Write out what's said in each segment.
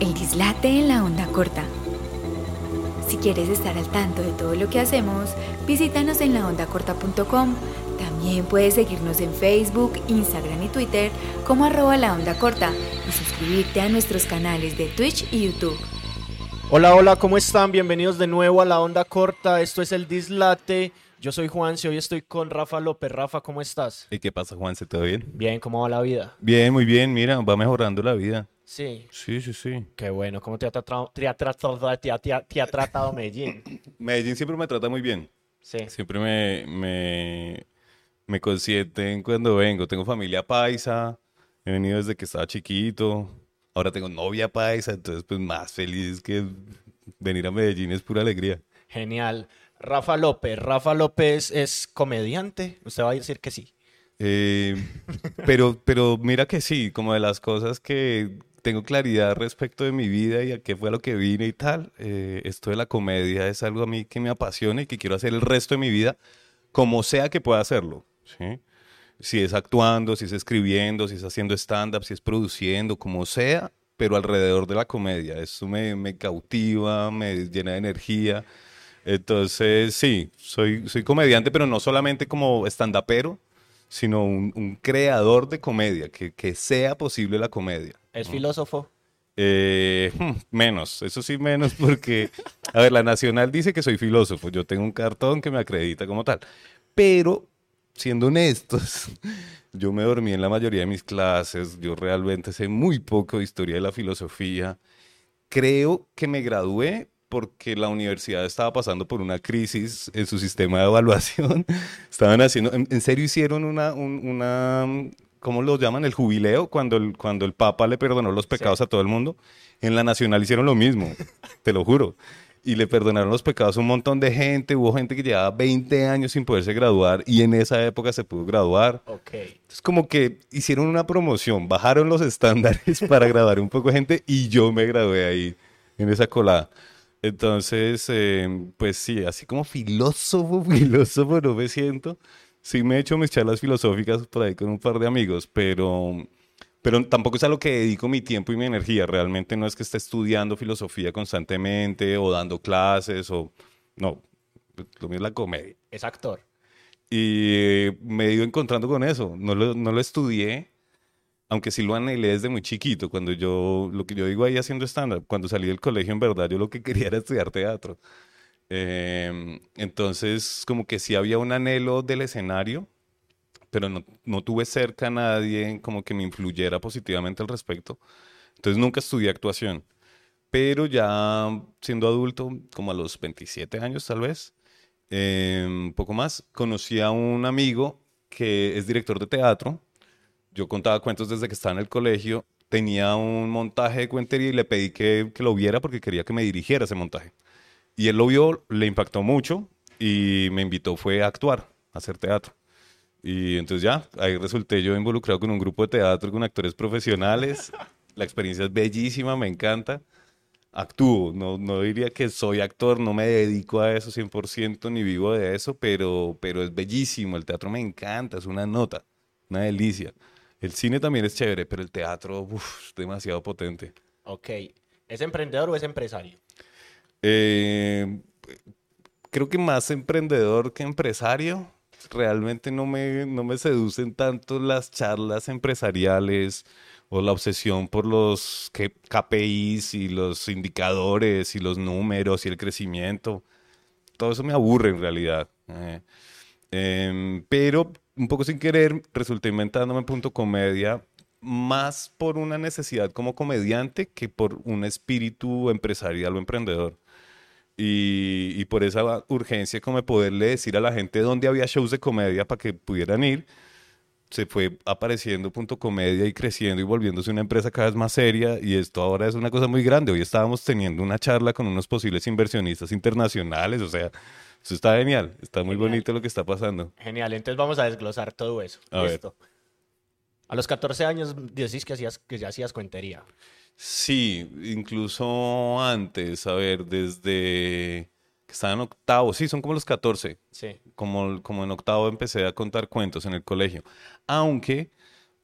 El dislate en la onda corta. Si quieres estar al tanto de todo lo que hacemos, visítanos en laondacorta.com. También puedes seguirnos en Facebook, Instagram y Twitter como arroba la onda corta y suscribirte a nuestros canales de Twitch y YouTube. Hola, hola, ¿cómo están? Bienvenidos de nuevo a la onda corta. Esto es el Dislate. Yo soy Juanse, hoy estoy con Rafa López. Rafa, ¿cómo estás? ¿Y qué pasa, Juanse? ¿Todo bien? Bien, ¿cómo va la vida? Bien, muy bien. Mira, va mejorando la vida. Sí. Sí, sí, sí. Qué bueno. ¿Cómo te ha tratado, te ha tratado, te ha- te ha- te ha tratado Medellín? Medellín siempre me trata muy bien. Sí. Siempre me, me, me consienten cuando vengo. Tengo familia paisa. He venido desde que estaba chiquito. Ahora tengo novia paisa, entonces pues más feliz que venir a Medellín es pura alegría. Genial. Rafa López. Rafa López es comediante. Usted va a decir que sí. Eh, pero, pero mira que sí, como de las cosas que tengo claridad respecto de mi vida y a qué fue a lo que vine y tal, eh, esto de la comedia es algo a mí que me apasiona y que quiero hacer el resto de mi vida, como sea que pueda hacerlo, ¿sí? Si es actuando, si es escribiendo, si es haciendo stand-up, si es produciendo, como sea, pero alrededor de la comedia. Eso me, me cautiva, me llena de energía. Entonces, sí, soy, soy comediante, pero no solamente como stand-upero, sino un, un creador de comedia, que, que sea posible la comedia. Es filósofo. Eh, hmm, menos, eso sí menos porque, a ver, la Nacional dice que soy filósofo, yo tengo un cartón que me acredita como tal, pero siendo honestos, yo me dormí en la mayoría de mis clases, yo realmente sé muy poco de historia de la filosofía, creo que me gradué porque la universidad estaba pasando por una crisis en su sistema de evaluación. Estaban haciendo, en, en serio hicieron una, un- una, ¿cómo lo llaman? El jubileo, cuando el, cuando el Papa le perdonó los pecados a todo el mundo. En la Nacional hicieron lo mismo, te lo juro. Y le perdonaron los pecados a un montón de gente. Hubo gente que llevaba 20 años sin poderse graduar y en esa época se pudo graduar. Ok. Es como que hicieron una promoción, bajaron los estándares para graduar un poco de gente y yo me gradué ahí, en esa colada. Entonces, eh, pues sí, así como filósofo, filósofo no me siento. Sí me he hecho mis charlas filosóficas por ahí con un par de amigos, pero, pero tampoco es a lo que dedico mi tiempo y mi energía. Realmente no es que esté estudiando filosofía constantemente o dando clases o... No, lo mío es la comedia. Es actor. Y me he ido encontrando con eso. No lo, no lo estudié, aunque sí lo anhelé desde muy chiquito. Cuando yo, lo que yo digo ahí haciendo stand-up, cuando salí del colegio, en verdad, yo lo que quería era estudiar teatro. Eh, entonces, como que sí había un anhelo del escenario, pero no, no tuve cerca a nadie como que me influyera positivamente al respecto. Entonces, nunca estudié actuación. Pero ya siendo adulto, como a los 27 años tal vez, eh, un poco más, conocí a un amigo que es director de teatro. Yo contaba cuentos desde que estaba en el colegio. Tenía un montaje de cuentería y le pedí que, que lo viera porque quería que me dirigiera ese montaje. Y él lo vio, le impactó mucho y me invitó fue a actuar, a hacer teatro. Y entonces ya, ahí resulté yo involucrado con un grupo de teatro con actores profesionales. La experiencia es bellísima, me encanta. Actúo, no, no diría que soy actor, no me dedico a eso 100% ni vivo de eso, pero, pero es bellísimo, el teatro me encanta, es una nota, una delicia. El cine también es chévere, pero el teatro, uf, es demasiado potente. Ok. ¿Es emprendedor o es empresario? Eh, creo que más emprendedor que empresario. Realmente no me, no me seducen tanto las charlas empresariales o la obsesión por los KPIs y los indicadores y los números y el crecimiento. Todo eso me aburre en realidad. Eh, em, pero un poco sin querer resulté inventándome punto comedia más por una necesidad como comediante que por un espíritu empresarial o emprendedor. Y, y por esa urgencia como de poderle decir a la gente dónde había shows de comedia para que pudieran ir, se fue apareciendo punto comedia y creciendo y volviéndose una empresa cada vez más seria y esto ahora es una cosa muy grande. Hoy estábamos teniendo una charla con unos posibles inversionistas internacionales, o sea, eso está genial, está muy Genial. bonito lo que está pasando. Genial, entonces vamos a desglosar todo eso. A ver. Listo. A los 14 años decís que, hacías, que ya hacías cuentería. Sí, incluso antes, a ver, desde que estaba en octavo, sí, son como los 14. Sí. Como, como en octavo empecé a contar cuentos en el colegio. Aunque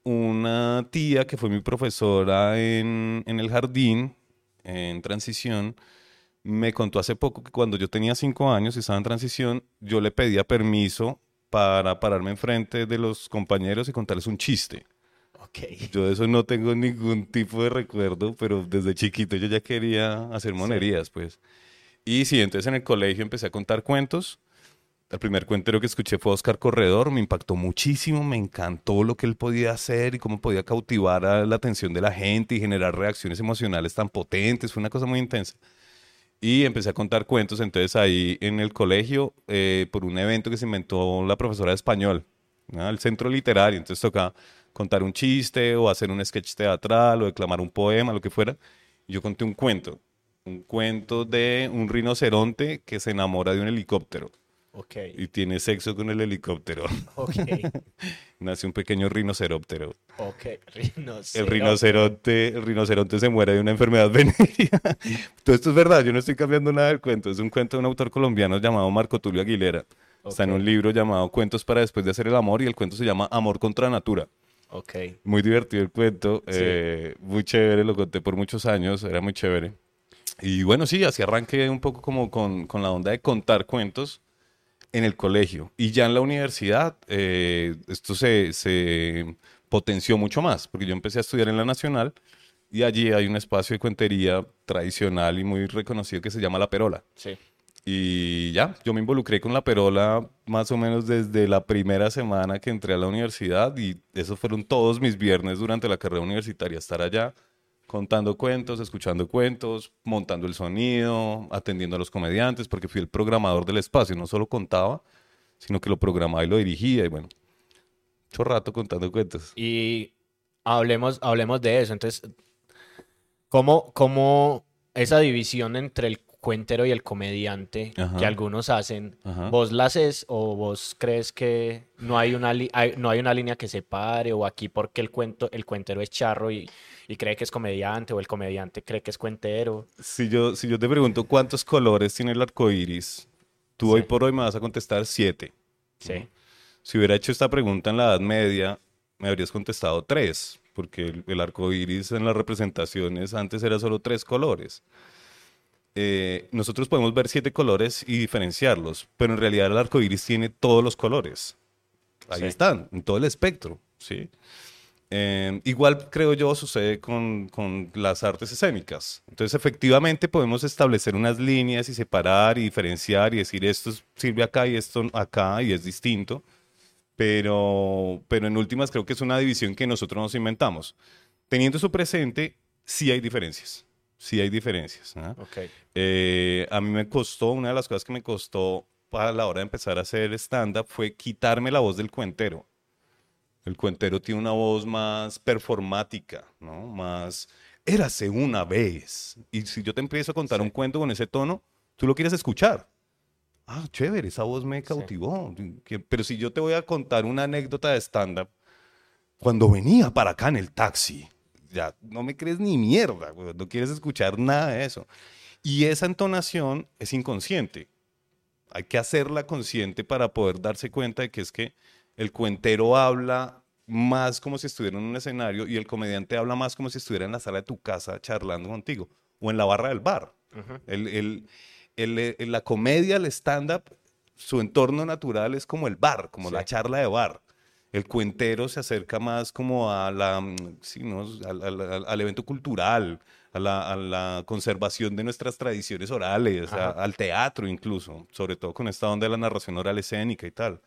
una tía que fue mi profesora en, en el jardín en transición, me contó hace poco que cuando yo tenía cinco años y estaba en transición, yo le pedía permiso para pararme enfrente de los compañeros y contarles un chiste. Ok. Yo de eso no tengo ningún tipo de recuerdo, pero desde chiquito yo ya quería hacer monerías, pues. Y sí, entonces en el colegio empecé a contar cuentos. El primer cuentero que escuché fue Oscar Corredor, me impactó muchísimo, me encantó lo que él podía hacer y cómo podía cautivar a la atención de la gente y generar reacciones emocionales tan potentes, fue una cosa muy intensa. Y empecé a contar cuentos, entonces ahí en el colegio, eh, por un evento que se inventó la profesora de español, ¿no? el centro literario, entonces tocaba contar un chiste o hacer un sketch teatral o declamar un poema, lo que fuera. Yo conté un cuento, un cuento de un rinoceronte que se enamora de un helicóptero Ok. y tiene sexo con el helicóptero. Ok. Nace un pequeño rinoceróptero. Ok. Rinoceronte. El rinoceronte, el rinoceronte se muere de una enfermedad venérea. Todo esto es verdad, yo no estoy cambiando nada del cuento. Es un cuento de un autor colombiano llamado Marco Tulio Aguilera. Está en un libro llamado Cuentos para después de hacer el amor y el cuento se llama Amor contra Natura. Ok. Muy divertido el cuento, Sí. eh, muy chévere, lo conté por muchos años, era muy chévere. Y bueno, sí, así arranqué un poco como con, con la onda de contar cuentos en el colegio. Y ya en la universidad eh, esto se, se potenció mucho más, porque yo empecé a estudiar en la Nacional y allí hay un espacio de cuentería tradicional y muy reconocido que se llama La Perola. Sí. Y ya, yo me involucré con la perola más o menos desde la primera semana que entré a la universidad y esos fueron todos mis viernes durante la carrera universitaria, estar allá contando cuentos, escuchando cuentos, montando el sonido, atendiendo a los comediantes, porque fui el programador del espacio, no solo contaba, sino que lo programaba y lo dirigía y bueno, mucho rato contando cuentos. Y hablemos, hablemos de eso. Entonces, ¿cómo, cómo esa división entre el cuentero y el comediante Ajá. que algunos hacen, Ajá. vos la haces o vos crees que no hay una, hay- no hay una línea que separe o aquí porque el cuento, el cuentero es charro y, y cree que es comediante o el comediante cree que es cuentero? Si yo, si yo te pregunto cuántos colores tiene el arco iris, tú hoy Sí. por hoy me vas a contestar siete. Sí. Si hubiera hecho esta pregunta en la Edad Media, me habrías contestado tres, porque el, el arco iris en las representaciones antes era solo tres colores. Eh, nosotros podemos ver siete colores y diferenciarlos, pero en realidad el arco iris tiene todos los colores. Ahí Sí. están, en todo el espectro. ¿sí? Eh, igual creo yo sucede con, con las artes escénicas. Entonces efectivamente podemos establecer unas líneas y separar y diferenciar y decir esto es- sirve acá y esto acá y es distinto. Pero, pero en últimas creo que es una división que nosotros nos inventamos. Teniendo eso presente, sí hay diferencias. Sí hay diferencias. ¿ah? Ok. Eh, a mí me costó, una de las cosas que me costó para la hora de empezar a hacer stand-up fue quitarme la voz del cuentero. El cuentero tiene una voz más performática, ¿no? Más, érase una vez. Y si yo te empiezo a contar un cuento con ese tono, tú lo quieres escuchar. Ah, chévere, esa voz me cautivó. Que- Pero si yo te voy a contar una anécdota de stand-up, cuando venía para acá en el taxi, ya no me crees ni mierda, güey, no quieres escuchar nada de eso. Y esa entonación es inconsciente. Hay que hacerla consciente para poder darse cuenta de que es que el cuentero habla más como si estuviera en un escenario y el comediante habla más como si estuviera en la sala de tu casa charlando contigo o en la barra del bar. El- el- el- la comedia, el stand-up, su entorno natural es como el bar, como Sí. la charla de bar. El cuentero se acerca más como a la, mm, sí, ¿no? al, al- al- al evento cultural, a la, a la conservación de nuestras tradiciones orales, a- al teatro incluso, sobre todo con esta onda de la narración oral escénica y tal.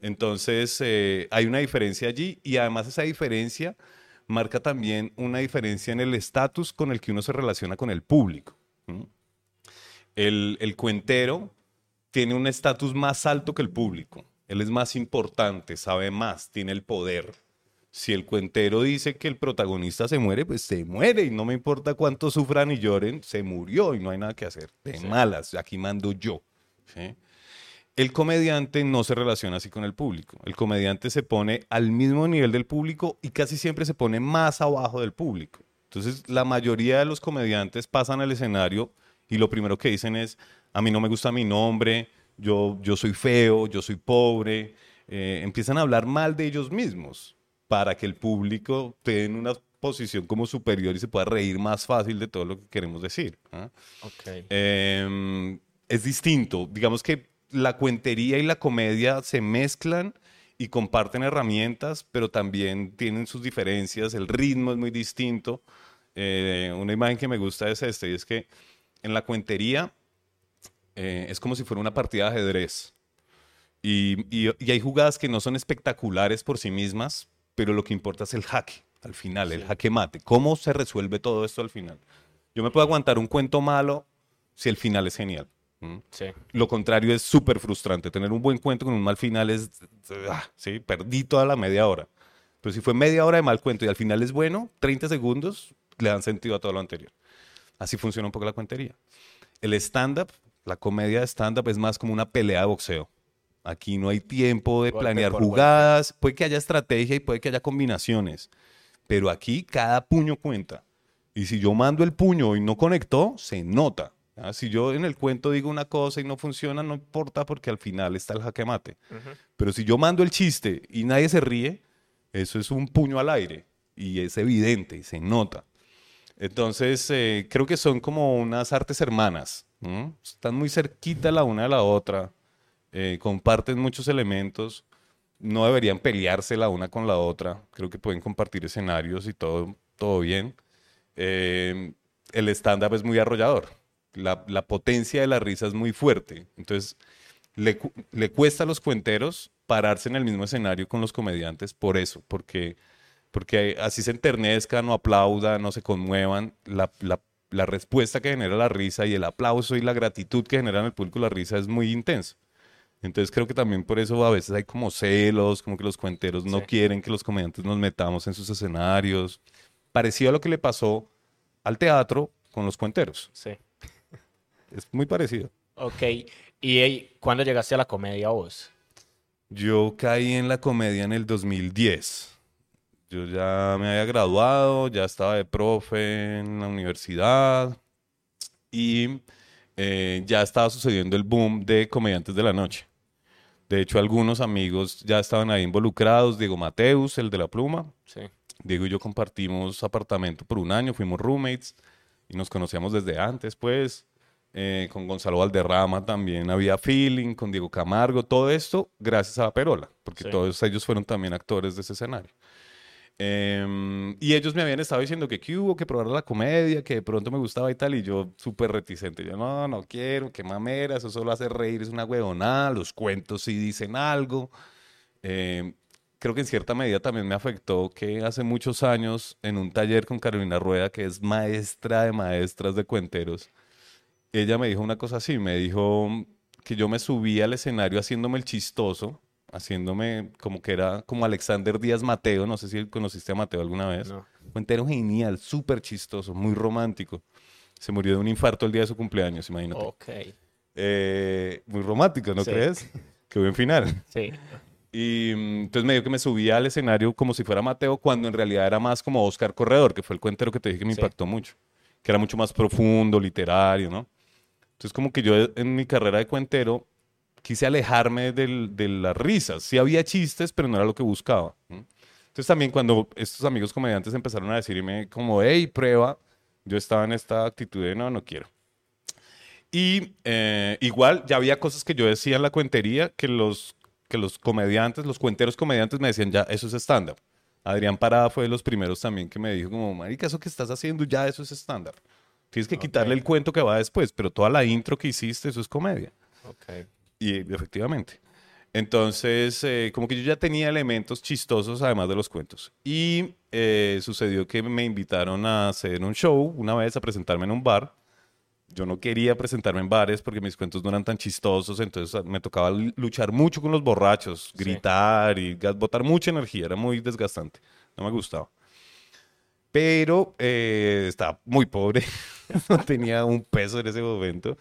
Entonces, eh, hay una diferencia allí y además esa diferencia marca también una diferencia en el estatus con el que uno se relaciona con el público. El, el cuentero tiene un estatus más alto que el público. Él es más importante, sabe más, tiene el poder. Si el cuentero dice que el protagonista se muere, pues se muere y no me importa cuánto sufran y lloren, se murió y no hay nada que hacer. De malas, aquí mando yo. ¿sí? El comediante no se relaciona así con el público. El comediante se pone al mismo nivel del público y casi siempre se pone más abajo del público. Entonces, la mayoría de los comediantes pasan al escenario y lo primero que dicen es, a mí no me gusta mi nombre, yo, yo soy feo, yo soy pobre. Eh, empiezan a hablar mal de ellos mismos para que el público tenga una posición como superior y se pueda reír más fácil de todo lo que queremos decir. ¿ah? Ok. Em, es distinto. Digamos que la cuentería y la comedia se mezclan y comparten herramientas, pero también tienen sus diferencias. El ritmo es muy distinto. Eh, una imagen que me gusta es esta, y es que en la cuentería eh, es como si fuera una partida de ajedrez. Y, y- y hay jugadas que no son espectaculares por sí mismas, pero lo que importa es el jaque al final, el jaque mate. ¿Cómo se resuelve todo esto al final? Yo me puedo aguantar un cuento malo si el final es genial. Sí. Lo contrario es súper frustrante. Tener un buen cuento con un mal final es, ah, sí, perdí toda la media hora. Pero si fue media hora de mal cuento y al final es bueno, 30 segundos le dan sentido a todo lo anterior. Así funciona un poco la cuentería. El stand-up, la comedia de stand-up es más como una pelea de boxeo. Aquí no hay tiempo de planear jugadas, puede que haya estrategia y puede que haya combinaciones, pero aquí cada puño cuenta. Y si yo mando el puño y no conectó, se nota. ¿ah? Si yo en el cuento digo una cosa y no funciona, no importa porque al final está el jaque mate. Pero si yo mando el chiste y nadie se ríe, eso es un puño al aire y es evidente y se nota. Entonces, eh, creo que son como unas artes hermanas. Están muy cerquita la una de la otra, eh, comparten muchos elementos, no deberían pelearse la una con la otra. Creo que pueden compartir escenarios y todo, todo bien. Eh, el stand-up es muy arrollador. La, la potencia de la risa es muy fuerte. Entonces, le, le cuesta a los cuenteros pararse en el mismo escenario con los comediantes por eso, porque, porque así se enternezcan o aplaudan o se conmuevan, la, la- la respuesta que genera la risa y el aplauso y la gratitud que genera en el público la risa es muy intenso. Entonces creo que también por eso a veces hay como celos, como que los cuenteros no Sí. quieren que los comediantes nos metamos en sus escenarios. Parecido a lo que le pasó al teatro con los cuenteros. Sí. Es muy parecido. Ok. ¿Y cuándo llegaste a la comedia vos? Yo caí en la comedia en el 2010. Yo ya me había graduado, ya estaba de profe en la universidad y eh, ya estaba sucediendo el boom de comediantes de la noche. De hecho, algunos amigos ya estaban ahí involucrados. Diego Mateus, el de la pluma. Sí. Diego y yo compartimos apartamento por un año, fuimos roommates y nos conocíamos desde antes, pues. Eh, con Gonzalo Valderrama también había feeling, con Diego Camargo, todo esto gracias a la Perola, porque Sí. todos ellos fueron también actores de ese escenario. Em, y ellos me habían estado diciendo que qué hubo, que probar la comedia, que de pronto me gustaba y tal, y yo súper reticente. Yo, no, no quiero, qué mamera, eso solo hace reír, es una huevonada, los cuentos sí dicen algo. Em, creo que en cierta medida también me afectó que hace muchos años en un taller con Carolina Rueda, que es maestra de maestras de cuenteros, ella me dijo una cosa así, me dijo que yo me subía al escenario haciéndome el chistoso, haciéndome como que era como Alexander Díaz Mateo, no sé si conociste a Mateo alguna vez. No. Cuentero genial, súper chistoso, muy romántico. Se murió de un infarto el día de su cumpleaños, imagínate. Ok. Eh, muy romántico, ¿no Sí. crees? Qué buen final. Sí. Y mm, entonces me dio que me subía al escenario como si fuera Mateo, cuando en realidad era más como Oscar Corredor, que fue el cuentero que te dije que me Sí. impactó mucho, que era mucho más profundo, literario, ¿no? Entonces como que yo en mi carrera de cuentero quise alejarme del- de las risas. Sí había chistes, pero no era lo que buscaba. Entonces también cuando estos amigos comediantes empezaron a decirme como, hey, prueba, yo estaba en esta actitud de no, no quiero. Y eh, igual ya había cosas que yo decía en la cuentería que los, que los comediantes, los cuenteros comediantes me decían, ya, eso es stand-up. Adrián Parada fue de los primeros también que me dijo como, marica, eso que estás haciendo ya, eso es stand-up. Tienes que quitarle Ok. el cuento que va después, pero toda la intro que hiciste, eso es comedia. Ok. Y efectivamente. Entonces, eh, como que yo ya tenía elementos chistosos además de los cuentos. Y eh, sucedió que me invitaron a hacer un show una vez, a presentarme en un bar. Yo no quería presentarme en bares porque mis cuentos no eran tan chistosos, entonces ah, me tocaba luchar mucho con los borrachos, Sí. gritar y botar mucha energía, era muy desgastante, no me gustaba. Pero eh, estaba muy pobre, no tenía un peso en ese momento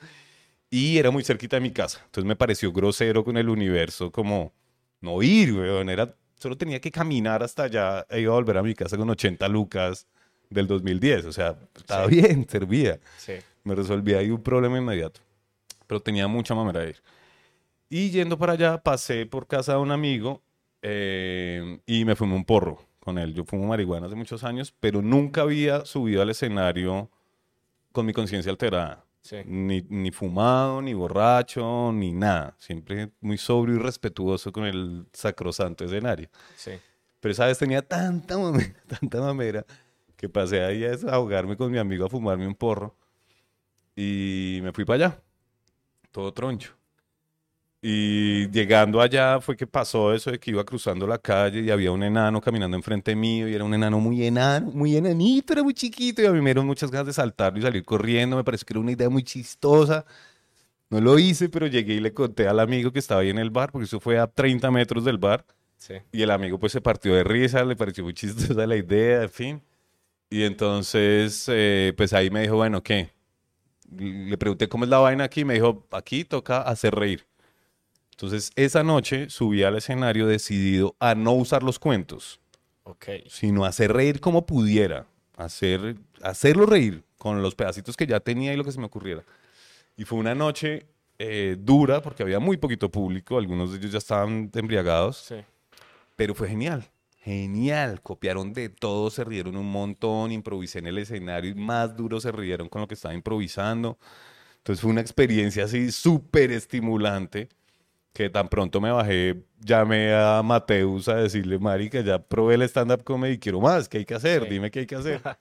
y era muy cerquita de mi casa. Entonces me pareció grosero con el universo, como no ir, weón. Era, solo tenía que caminar hasta allá e iba a volver a mi casa con 80 lucas del 2010. O sea, estaba Sí. bien, servía. Sí. Me resolvía ahí un problema inmediato. Pero tenía mucha manera de ir. Y yendo para allá, pasé por casa de un amigo eh, y me fumé un porro con con él. Yo fumo marihuana hace muchos años, pero nunca había subido al escenario con mi conciencia alterada. Sí. Ni, ni fumado, ni borracho, ni nada. Siempre muy sobrio y respetuoso con el sacrosanto escenario. Sí. Pero esa vez tenía tanta mamera, tanta mamera, que pasé ahí a desahogarme con mi amigo a fumarme un porro. Y me fui para allá, todo troncho. Y llegando allá fue que pasó eso de que iba cruzando la calle y había un enano caminando enfrente mío y era un enano muy enano, muy enanito, era muy chiquito y a mí me dieron muchas ganas de saltarlo y salir corriendo. Me pareció que era una idea muy chistosa. No lo hice, pero llegué y le conté al amigo que estaba ahí en el bar, porque eso fue a 30 metros del bar. Sí. Y el amigo pues se partió de risa, le pareció muy chistosa la idea, en fin. Y entonces, eh, pues ahí me dijo, bueno, ¿qué? Le pregunté cómo es la vaina aquí, y me dijo, aquí toca hacer reír. Entonces, esa noche subí al escenario decidido a no usar los cuentos, Ok. sino hacer reír como pudiera, hacer, hacerlo reír con los pedacitos que ya tenía y lo que se me ocurriera. Y fue una noche eh, dura porque había muy poquito público, algunos de ellos ya estaban embriagados. Sí. Pero fue genial, genial. Copiaron de todo, se rieron un montón, improvisé en el escenario y más duro se rieron con lo que estaba improvisando. Entonces fue una experiencia así súper estimulante que tan pronto me bajé, llamé a Mateus a decirle, marica, ya probé el stand-up comedy, quiero más, ¿qué hay que hacer? Sí. Dime qué hay que hacer.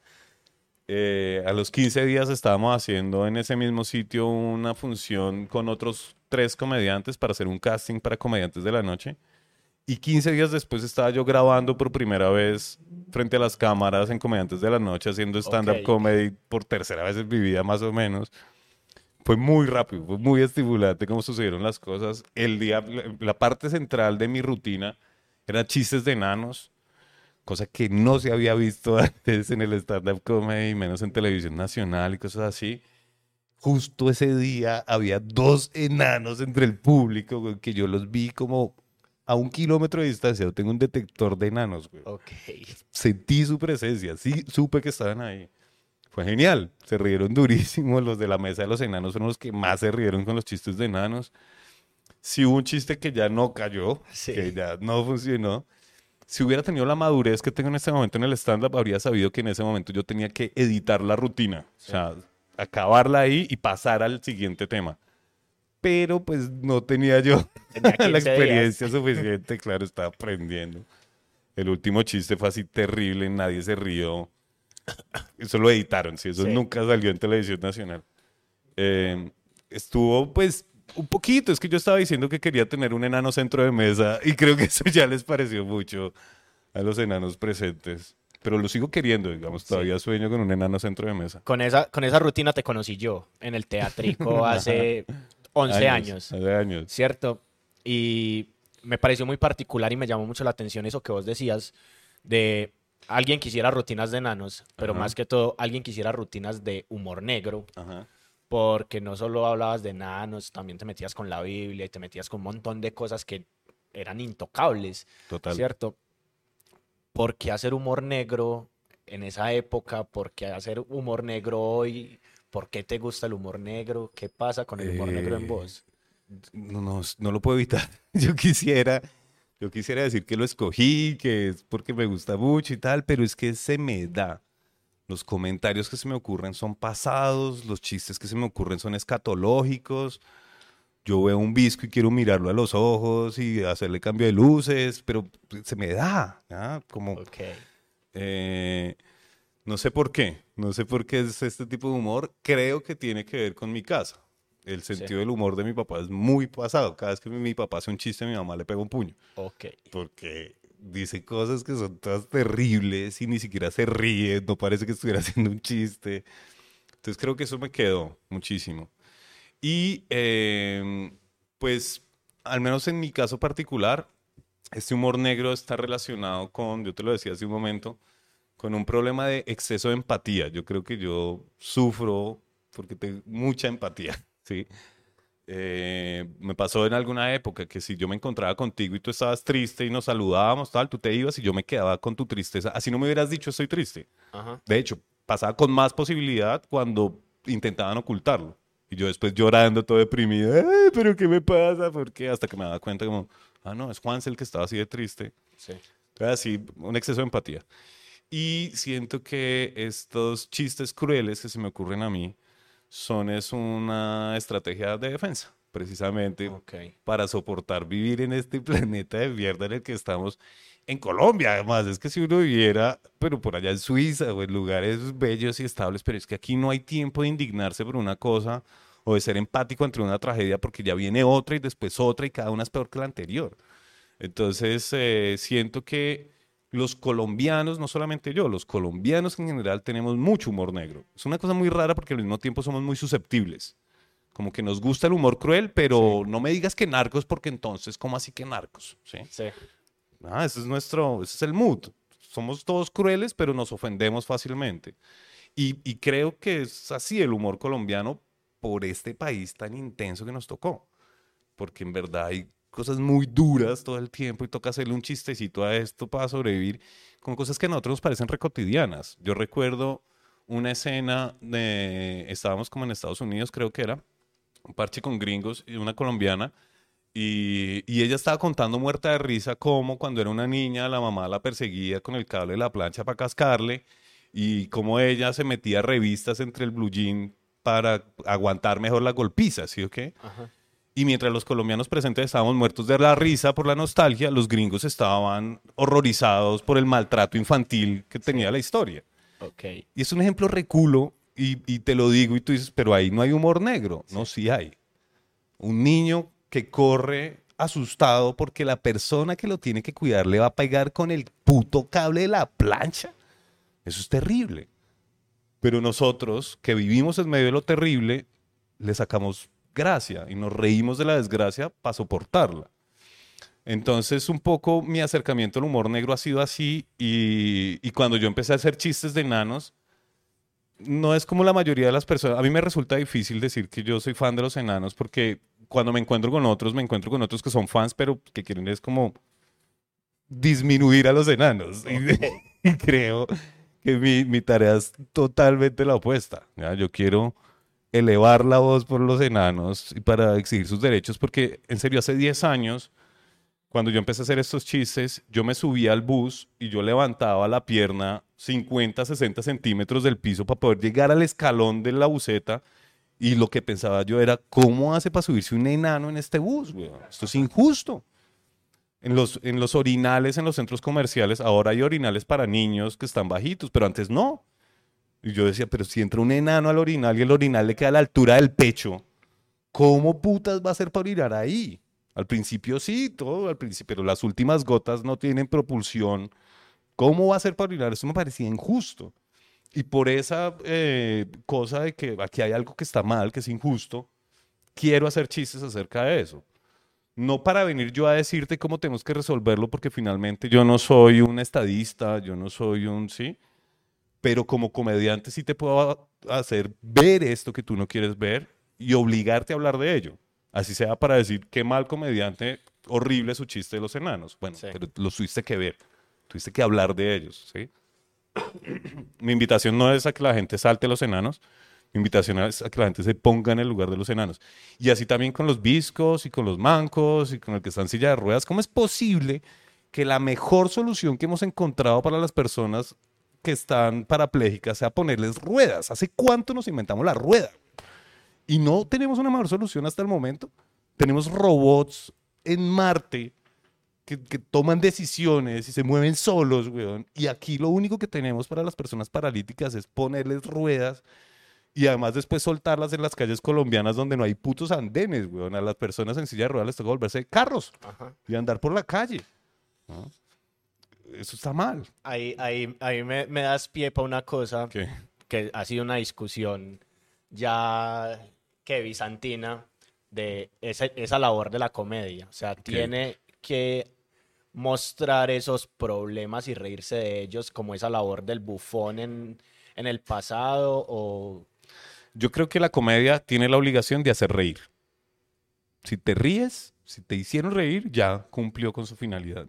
Eh, a los 15 días estábamos haciendo en ese mismo sitio una función con otros tres comediantes para hacer un casting para comediantes de la noche. Y 15 días después estaba yo grabando por primera vez frente a las cámaras en Comediantes de la Noche, haciendo stand-up Ok. comedy por tercera vez en mi vida más o menos. Fue muy rápido, fue muy estimulante cómo sucedieron las cosas. El día, la, parte central de mi rutina eran chistes de enanos, cosa que no se había visto antes en el stand-up comedy, menos en televisión nacional y cosas así. Justo ese día había dos enanos entre el público, que yo los vi como a un kilómetro de distancia. Yo tengo un detector de enanos, güey. Ok. Sentí su presencia, sí, supe que estaban ahí. Fue genial, se rieron durísimo. Los de la mesa de los enanos fueron los que más se rieron con los chistes de enanos. Si hubo un chiste que ya no cayó, Sí. que ya no funcionó. Si hubiera tenido la madurez que tengo en este momento en el stand-up, habría sabido que en ese momento yo tenía que editar la rutina. O sea, acabarla ahí y pasar al siguiente tema. Pero pues no tenía yo Tenía 15 la días. experiencia suficiente, claro, estaba aprendiendo. El último chiste fue así terrible, nadie se rió. Eso lo editaron, sí, eso Sí. nunca salió en televisión nacional. Eh, estuvo, pues, un poquito. Es que yo estaba diciendo que quería tener un enano centro de mesa y creo que eso ya les pareció mucho a los enanos presentes. Pero lo sigo queriendo, digamos, todavía sueño con un enano centro de mesa. Con esa, con esa rutina te conocí yo en el teatrico hace 11 años, Hace años. ¿cierto? Y me pareció muy particular y me llamó mucho la atención eso que vos decías de alguien quisiera rutinas de enanos, pero Ajá. más que todo alguien quisiera rutinas de humor negro, Ajá. porque no solo hablabas de enanos, también te metías con la Biblia y te metías con un montón de cosas que eran intocables, Total. ¿cierto? ¿Por qué hacer humor negro en esa época? ¿Por qué hacer humor negro hoy? ¿Por qué te gusta el humor negro? ¿Qué pasa con el humor negro en Eh, vos? no, no, no lo puedo evitar. Yo quisiera, yo quisiera decir que lo escogí, que es porque me gusta mucho y tal, pero es que se me da. Los comentarios que se me ocurren son pasados, los chistes que se me ocurren son escatológicos. Yo veo un visco y quiero mirarlo a los ojos y hacerle cambio de luces, pero se me da. Como, Ok. eh, no sé por qué, no sé por qué es este tipo de humor. Creo que tiene que ver con mi casa. El sentido del humor de mi papá es muy pasado. Cada vez que mi, mi papá hace un chiste, mi mamá le pega un puño. Ok. Porque dice cosas que son todas terribles y ni siquiera se ríe, no parece que estuviera haciendo un chiste. Entonces creo que eso me quedó muchísimo. Y eh, pues, al menos en mi caso particular, este humor negro está relacionado con, yo te lo decía hace un momento, con un problema de exceso de empatía. Yo creo que yo sufro porque tengo mucha empatía, ¿sí? Eh, me pasó en alguna época que si yo me encontraba contigo y tú estabas triste y nos saludábamos, tal, tú te ibas y yo me quedaba con tu tristeza. Así no me hubieras dicho estoy triste. Ajá. De hecho, pasaba con más posibilidad cuando intentaban ocultarlo. Y yo después llorando, todo deprimido, "Ay, pero ¿qué me pasa? ¿Por qué? Hasta que me daba cuenta como, ah, no, es Juanse el que estaba así de triste. Sí. Así, un exceso de empatía. Y siento que estos chistes crueles que se me ocurren a mí son es una estrategia de defensa, precisamente para soportar vivir en este planeta de mierda en el que estamos. En Colombia, además, es que si uno viviera, pero por allá en Suiza o en lugares bellos y estables, pero es que aquí no hay tiempo de indignarse por una cosa o de ser empático ante una tragedia porque ya viene otra y después otra y cada una es peor que la anterior. Entonces, eh, siento que los colombianos, no solamente yo, los colombianos en general tenemos mucho humor negro. Es una cosa muy rara porque al mismo tiempo somos muy susceptibles. Como que nos gusta el humor cruel, pero no me digas que narcos porque entonces, ¿cómo así que narcos? ¿Sí? Sí. Ah, ese es nuestro, ese es el mood. Somos todos crueles, pero nos ofendemos fácilmente. Y, y creo que es así el humor colombiano por este país tan intenso que nos tocó. Porque en verdad hay cosas muy duras todo el tiempo y toca hacerle un chistecito a esto para sobrevivir con cosas que a nosotros nos parecen recotidianas. Yo recuerdo una escena de, estábamos como en Estados Unidos, creo que era, un parche con gringos y una colombiana. Y, y ella estaba contando muerta de risa cómo cuando era una niña la mamá la perseguía con el cable de la plancha para cascarle y cómo ella se metía revistas entre el blue jean para aguantar mejor la golpiza, ¿sí o qué? Ajá. Y mientras los colombianos presentes estábamos muertos de la risa por la nostalgia, los gringos estaban horrorizados por el maltrato infantil que tenía la historia. Ok. Y es un ejemplo reculo y, y te lo digo y tú dices, pero ahí no hay humor negro. No, sí hay. Un niño que corre asustado porque la persona que lo tiene que cuidar le va a pegar con el puto cable de la plancha. Eso es terrible. Pero nosotros que vivimos en medio de lo terrible, le sacamos gracia y nos reímos de la desgracia para soportarla. Entonces, un poco mi acercamiento al humor negro ha sido así y, y cuando yo empecé a hacer chistes de enanos, no es como la mayoría de las personas. A mí me resulta difícil decir que yo soy fan de los enanos porque cuando me encuentro con otros, me encuentro con otros que son fans, pero que quieren es como disminuir a los enanos. Y, y creo que mi, mi tarea es totalmente la opuesta. ¿ya? Yo quiero elevar la voz por los enanos y para exigir sus derechos, porque en serio, hace 10 años, cuando yo empecé a hacer estos chistes, yo me subía al bus y yo levantaba la pierna 50, 60 centímetros del piso para poder llegar al escalón de la buseta. Y lo que pensaba yo era, ¿cómo hace para subirse un enano en este bus? Esto es injusto. En los, en los orinales, en los centros comerciales, ahora hay orinales para niños que están bajitos, pero antes no. Y yo decía, pero si entra un enano al orinal y el orinal le queda a la altura del pecho, ¿cómo putas va a ser para orinar ahí? Al principio sí, todo al principio, pero las últimas gotas no tienen propulsión. ¿Cómo va a ser para orinar? Eso me parecía injusto. Y por esa eh, cosa de que aquí hay algo que está mal, que es injusto, quiero hacer chistes acerca de eso. No para venir yo a decirte cómo tenemos que resolverlo, porque finalmente yo no soy un estadista, yo no soy un, ¿sí? Pero como comediante sí te puedo hacer ver esto que tú no quieres ver y obligarte a hablar de ello. Así sea para decir qué mal comediante, horrible su chiste de los enanos. Bueno, Sí. pero los tuviste que ver, tuviste que hablar de ellos, ¿sí? Mi invitación no es a que la gente salte los enanos, mi invitación es a que la gente se ponga en el lugar de los enanos. Y así también con los viscos y con los mancos y con el que está en silla de ruedas. ¿Cómo es posible que la mejor solución que hemos encontrado para las personas que están parapléjicas sea ponerles ruedas? ¿Hace cuánto nos inventamos la rueda? Y no tenemos una mejor solución hasta el momento. Tenemos robots en Marte que, que toman decisiones y se mueven solos, weón. Y aquí lo único que tenemos para las personas paralíticas es ponerles ruedas y además después soltarlas en las calles colombianas donde no hay putos andenes, weón. A las personas en silla de ruedas les toca volverse carros Ajá. y andar por la calle. ¿no? Eso está mal. Ahí, ahí, ahí me, me das pie para una cosa ¿Qué? que ha sido una discusión ya que bizantina de esa, esa labor de la comedia. O sea, tiene que mostrar esos problemas y reírse de ellos como esa labor del bufón en, en el pasado o... Yo creo que la comedia tiene la obligación de hacer reír. Si te ríes, si te hicieron reír, ya cumplió con su finalidad.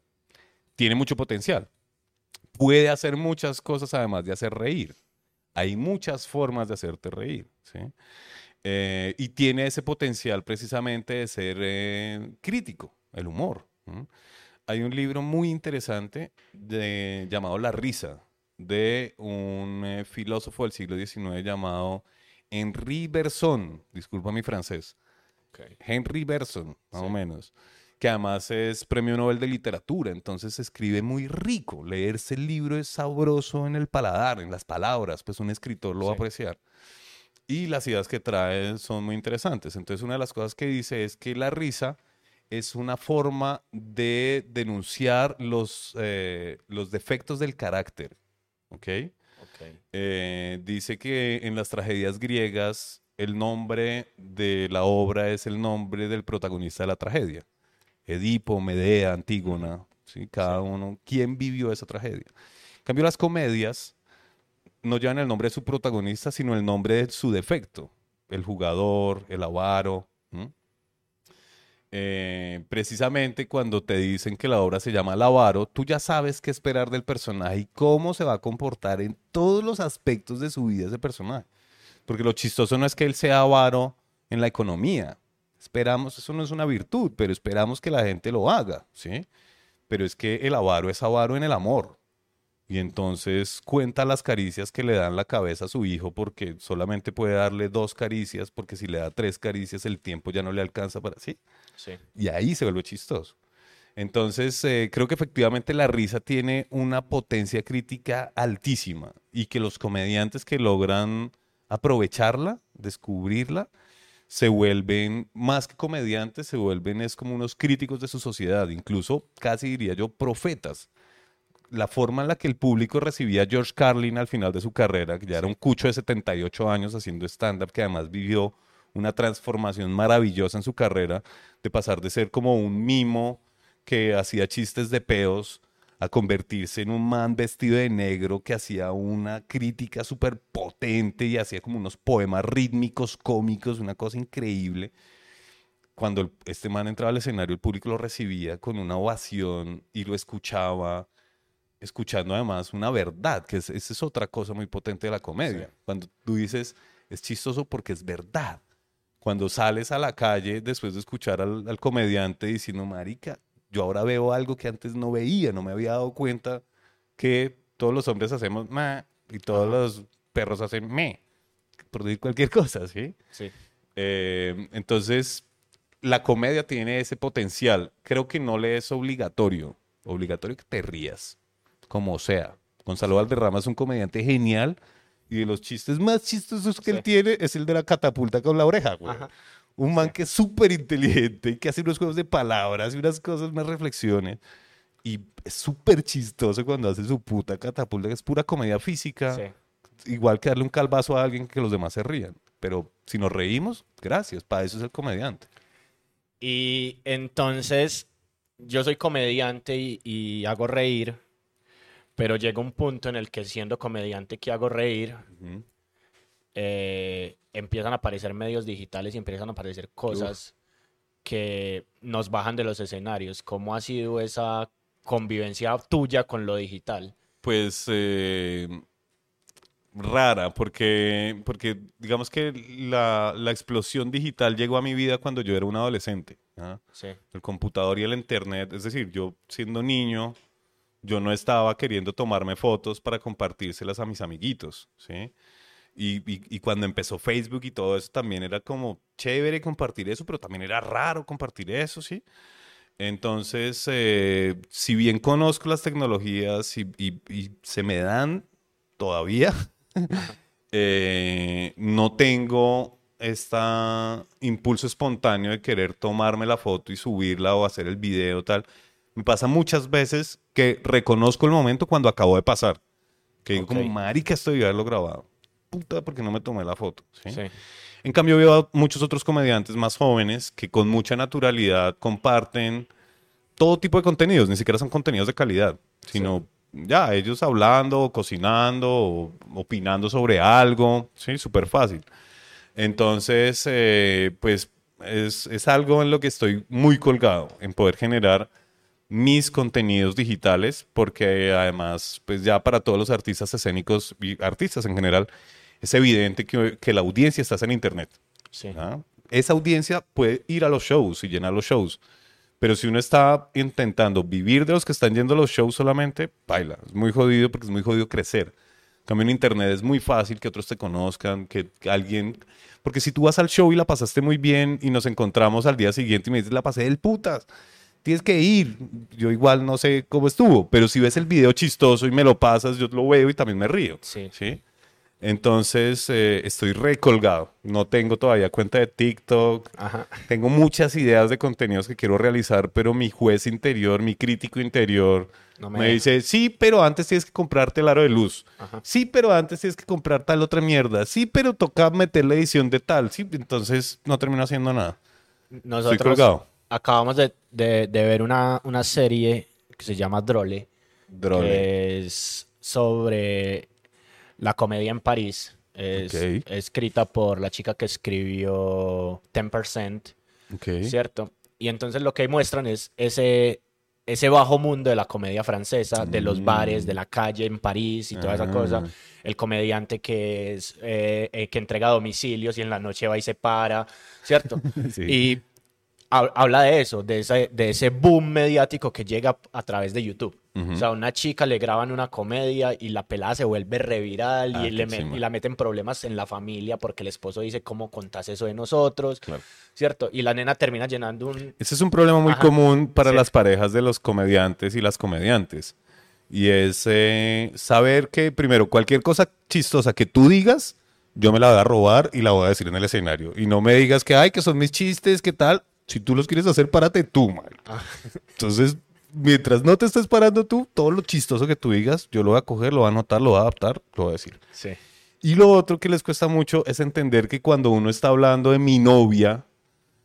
Tiene mucho potencial. Puede hacer muchas cosas además de hacer reír. Hay muchas formas de hacerte reír. ¿sí? Eh, y tiene ese potencial precisamente de ser eh, crítico, el humor. hay un libro muy interesante de, llamado La risa, de un eh, filósofo del siglo XIX llamado Henri Bergson, disculpa mi francés, Henry Bergson, más o menos, que además es premio Nobel de literatura, entonces escribe muy rico. Leerse el libro es sabroso en el paladar, en las palabras, pues un escritor lo va a apreciar. Y las ideas que trae son muy interesantes. Entonces una de las cosas que dice es que la risa es una forma de denunciar los, eh, los defectos del carácter. ¿Ok? Eh, dice que en las tragedias griegas el nombre de la obra es el nombre del protagonista de la tragedia. Edipo, Medea, Antígona, ¿sí? cada uno, ¿quién vivió esa tragedia? En cambio, las comedias no llevan el nombre de su protagonista, sino el nombre de su defecto, el jugador, el avaro. Eh, precisamente cuando te dicen que la obra se llama El avaro, tú ya sabes qué esperar del personaje y cómo se va a comportar en todos los aspectos de su vida ese personaje. Porque lo chistoso no es que él sea avaro en la economía. Esperamos, eso no es una virtud, pero esperamos que la gente lo haga, ¿sí? Pero es que el avaro es avaro en el amor. Y entonces cuenta las caricias que le dan la cabeza a su hijo porque solamente puede darle dos caricias porque si le da tres caricias el tiempo ya no le alcanza para sí. sí. Y ahí se vuelve chistoso. Entonces eh, creo que efectivamente la risa tiene una potencia crítica altísima y que los comediantes que logran aprovecharla, descubrirla, se vuelven más que comediantes, se vuelven es como unos críticos de su sociedad, incluso casi diría yo profetas. La forma en la que el público recibía a George Carlin al final de su carrera, que ya era un cucho de 78 años haciendo stand-up, que además vivió una transformación maravillosa en su carrera, de pasar de ser como un mimo que hacía chistes de peos a convertirse en un man vestido de negro que hacía una crítica súper potente y hacía como unos poemas rítmicos, cómicos, una cosa increíble. Cuando este man entraba al escenario, el público lo recibía con una ovación y lo escuchaba, escuchando además una verdad, que esa es otra cosa muy potente de la comedia. Cuando tú dices, es chistoso porque es verdad. Cuando sales a la calle después de escuchar al, al comediante diciendo, marica, yo ahora veo algo que antes no veía, no me había dado cuenta que todos los hombres hacemos ma y todos los perros hacen me, por decir cualquier cosa, ¿sí? Sí. Eh, entonces, la comedia tiene ese potencial. Creo que no le es obligatorio, obligatorio que te rías, como sea. Gonzalo Valderrama es un comediante genial y de los chistes más chistosos que él tiene es el de la catapulta con la oreja, güey. Un man que es súper inteligente y que hace unos juegos de palabras y unas cosas, unas reflexiones. Y es súper chistoso cuando hace su puta catapulta, que es pura comedia física. Igual que darle un calvazo a alguien que los demás se rían. Pero si nos reímos, gracias, para eso es el comediante. Y entonces, yo soy comediante y, hago reír, pero llega un punto en el que siendo comediante que hago reír, eh, empiezan a aparecer medios digitales y empiezan a aparecer cosas que nos bajan de los escenarios. ¿Cómo ha sido esa convivencia tuya con lo digital? Pues eh, rara, porque, porque digamos que la, la, explosión digital llegó a mi vida cuando yo era un adolescente. El computador y el internet, es decir, yo siendo niño, yo no estaba queriendo tomarme fotos para compartírselas a mis amiguitos, ¿sí? Y, cuando empezó Facebook y todo eso, también era como chévere compartir eso, pero también era raro compartir eso, ¿sí? Entonces, eh, si bien conozco las tecnologías y, se me dan todavía, eh, no tengo este impulso espontáneo de querer tomarme la foto y subirla o hacer el video tal. Me pasa muchas veces que reconozco el momento cuando acabó de pasar. Que digo como, marica, estoy de haberlo grabado puta porque no me tomé la foto. En cambio, veo a muchos otros comediantes más jóvenes que con mucha naturalidad comparten todo tipo de contenidos, ni siquiera son contenidos de calidad, sino ya ellos hablando, cocinando, opinando sobre algo, sí, súper fácil. Entonces, eh, pues es, es algo en lo que estoy muy colgado, en poder generar mis contenidos digitales, porque además, pues ya para todos los artistas escénicos y artistas en general, es evidente que, que la audiencia está en Internet. Esa audiencia puede ir a los shows y llenar los shows, Pero si uno está intentando vivir de los que están yendo a los shows solamente, baila. Es muy jodido porque es muy jodido crecer. Cambio, en internet es muy fácil que otros te conozcan, que, que alguien. Porque si tú vas al show y la pasaste muy bien y nos encontramos al día siguiente y me dices, la pasé del putas, tienes que ir. Yo igual no sé cómo estuvo, pero si ves el video chistoso y me lo pasas, yo lo veo y también me río. Sí. ¿sí? Entonces, eh, estoy recolgado. No tengo todavía cuenta de TikTok. Ajá. Tengo muchas ideas de contenidos que quiero realizar, pero mi juez interior, mi crítico interior, No me, dice, sí, pero antes tienes que comprarte el aro de luz. Ajá. Sí, pero antes tienes que comprar tal otra mierda. Sí, pero toca meter la edición de tal. Sí, entonces no termino haciendo nada. Nosotros colgado. acabamos de, de- de ver una, una serie que se llama Drole, Drole. que es sobre la comedia en París. Es escrita por la chica que escribió 10%, Ok. ¿cierto? Y entonces lo que muestran es ese, ese bajo mundo de la comedia francesa, de los bares, de la calle en París y toda esa Ah. cosa. El comediante que es eh, eh, que entrega domicilios y en la noche va y se para, ¿cierto? Sí. Y hab- habla de eso, de ese, de ese boom mediático que llega a través de YouTube. Ujú. O sea, una chica le graban una comedia y la pelada se vuelve reviral Ah, y, le met- y la meten problemas en la familia porque el esposo dice, ¿cómo contás eso de nosotros? Claro. ¿Cierto? Y la nena termina llenando un... Ese es un problema muy Ajá. común para Sí. las parejas de los comediantes y las comediantes. Y es eh, saber que, primero, cualquier cosa chistosa que tú digas, yo me la voy a robar y la voy a decir en el escenario. Y no me digas que, ay, que son mis chistes, ¿qué tal? Si tú los quieres hacer, párate tú, man. Ah. Entonces, mientras no te estés parando tú, todo lo chistoso que tú digas, yo lo voy a coger, lo voy a anotar, lo voy a adaptar, lo voy a decir. Sí. Y lo otro que les cuesta mucho es entender que cuando uno está hablando de mi novia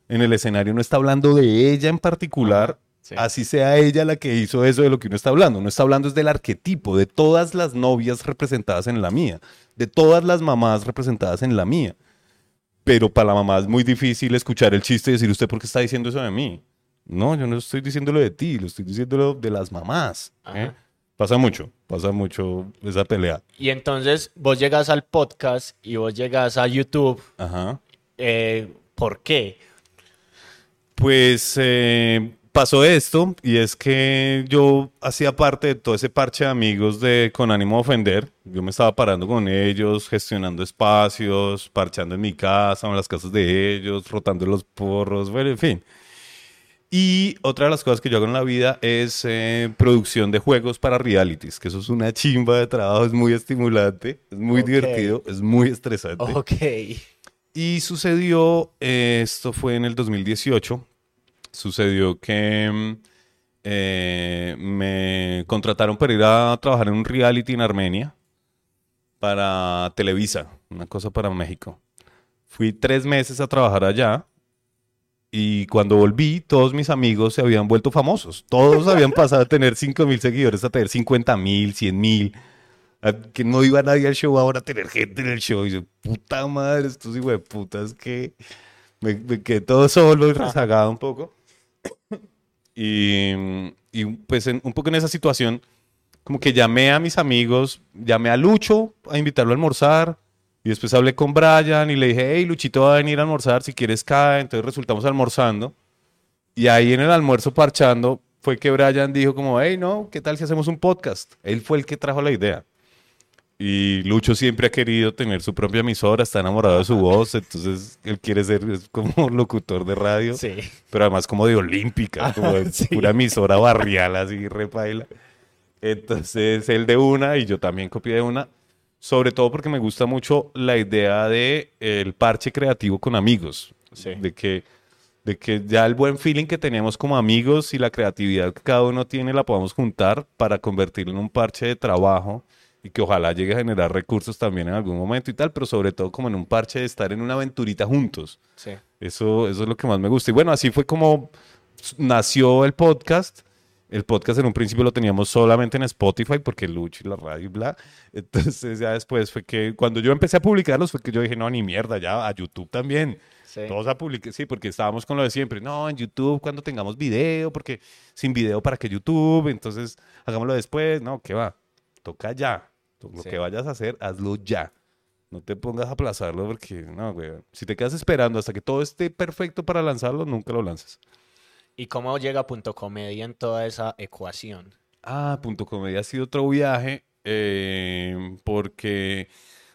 en el escenario, no está hablando de ella en particular, sí. así sea ella la que hizo eso de lo que uno está hablando. Uno está hablando es del arquetipo, de todas las novias representadas en la mía, de todas las mamás representadas en la mía. Pero para la mamá es muy difícil escuchar el chiste y decir, ¿usted por qué está diciendo eso de mí? No, yo no estoy diciéndolo de ti, lo estoy diciéndolo de las mamás. ¿eh? Pasa mucho, pasa mucho esa pelea. Y entonces vos llegas al podcast y vos llegas a YouTube. Ajá. eh, ¿Por qué? Pues eh, pasó esto y es que yo hacía parte de todo ese parche de amigos de Con ánimo de ofender. Yo me estaba parando con ellos, gestionando espacios, parchando en mi casa, en las casas de ellos, rotando los porros, bueno, en fin. Y otra de las cosas que yo hago en la vida es eh, producción de juegos para realities, que eso es una chimba de trabajo, es muy estimulante, es muy Ok. divertido, es muy estresante. Ok. Y sucedió, eh, esto fue en el 2018, sucedió que mm, eh, me contrataron para ir a trabajar en un reality en Armenia para Televisa, una cosa para México. Fui tres meses a trabajar allá y cuando volví, todos mis amigos se habían vuelto famosos. Todos habían pasado a tener 5 mil seguidores a tener 50 mil, 100 mil. Que no iba nadie al show ahora a tener gente en el show. Y yo, puta madre, estos hijos de putas que me, me quedé todo solo y rezagado un poco. Y, y, pues en- un poco en esa situación, como que llamé a mis amigos, llamé a Lucho a invitarlo a almorzar. Y después hablé con Brian y le dije, hey, Luchito va a venir a almorzar, si quieres cae. Entonces resultamos almorzando. Y ahí en el almuerzo parchando fue que Brian dijo como, hey, no, ¿qué tal si hacemos un podcast? Él fue el que trajo la idea. Y Lucho siempre ha querido tener su propia emisora, está enamorado de su voz, entonces él quiere ser como locutor de radio, Sí. pero además como de olímpica, como de Sí. pura emisora barrial, así repaila. Entonces él de una y yo también copié de una, sobre todo porque me gusta mucho la idea de el parche creativo con amigos, Sí. de que de que ya el buen feeling que teníamos como amigos y la creatividad que cada uno tiene la podamos juntar para convertirlo en un parche de trabajo y que ojalá llegue a generar recursos también en algún momento y tal, pero sobre todo como en un parche de estar en una aventurita juntos. Sí. Eso, eso es lo que más me gusta. Y bueno, así fue como nació el podcast. El podcast en un principio lo teníamos solamente en Spotify porque Lucho y la radio y bla. Entonces ya después fue que cuando yo empecé a publicarlos fue que yo dije, no, ni mierda, ya a YouTube también. Sí. Todos a publicar, sí, porque estábamos con lo de siempre. No, en YouTube cuando tengamos video, porque sin video para qué YouTube, entonces hagámoslo después. No, ¿qué va? Toca ya. Lo Sí. que vayas a hacer, hazlo ya. No te pongas a aplazarlo porque, no, güey. Si te quedas esperando hasta que todo esté perfecto para lanzarlo, nunca lo lanzas. ¿Y cómo llega Punto Comedia en toda esa ecuación? Ah, Punto Comedia ha sido otro viaje eh, porque,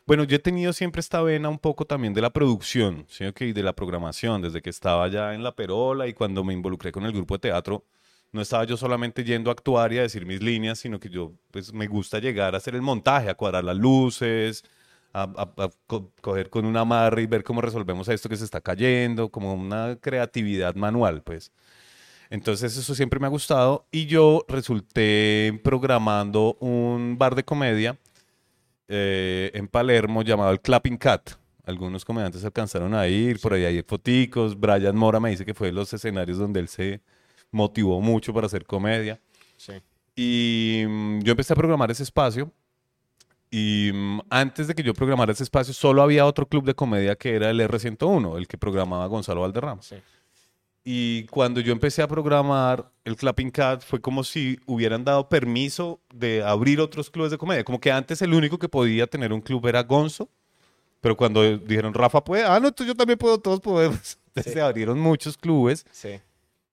bueno, yo he tenido siempre esta vena un poco también de la producción, ¿sí? Ok, de la programación, desde que estaba ya en La Perola y cuando me involucré con el grupo de teatro, no estaba yo solamente yendo a actuar y a decir mis líneas, sino que yo, pues, me gusta llegar a hacer el montaje, a cuadrar las luces, a, a- a co- coger con una amarre y ver cómo resolvemos esto que se está cayendo, como una creatividad manual, pues. Entonces eso siempre me ha gustado y yo resulté programando un bar de comedia eh, en Palermo llamado el Clapping Cat. Algunos comediantes alcanzaron a ir, por ahí hay foticos. Brian Mora me dice que fue de los escenarios donde él se motivó mucho para hacer comedia. Sí. Y mm, yo empecé a programar ese espacio. Y mm, antes de que yo programara ese espacio, solo había otro club de comedia que era el R101, el que programaba Gonzalo Valderrama. Sí. Y cuando yo empecé a programar el Clapping Cat, fue como si hubieran dado permiso de abrir otros clubes de comedia. Como que antes el único que podía tener un club era Gonzo. Pero cuando dijeron Rafa puede, ah, no, entonces yo también puedo, todos podemos. Entonces Sí. se abrieron muchos clubes. Sí.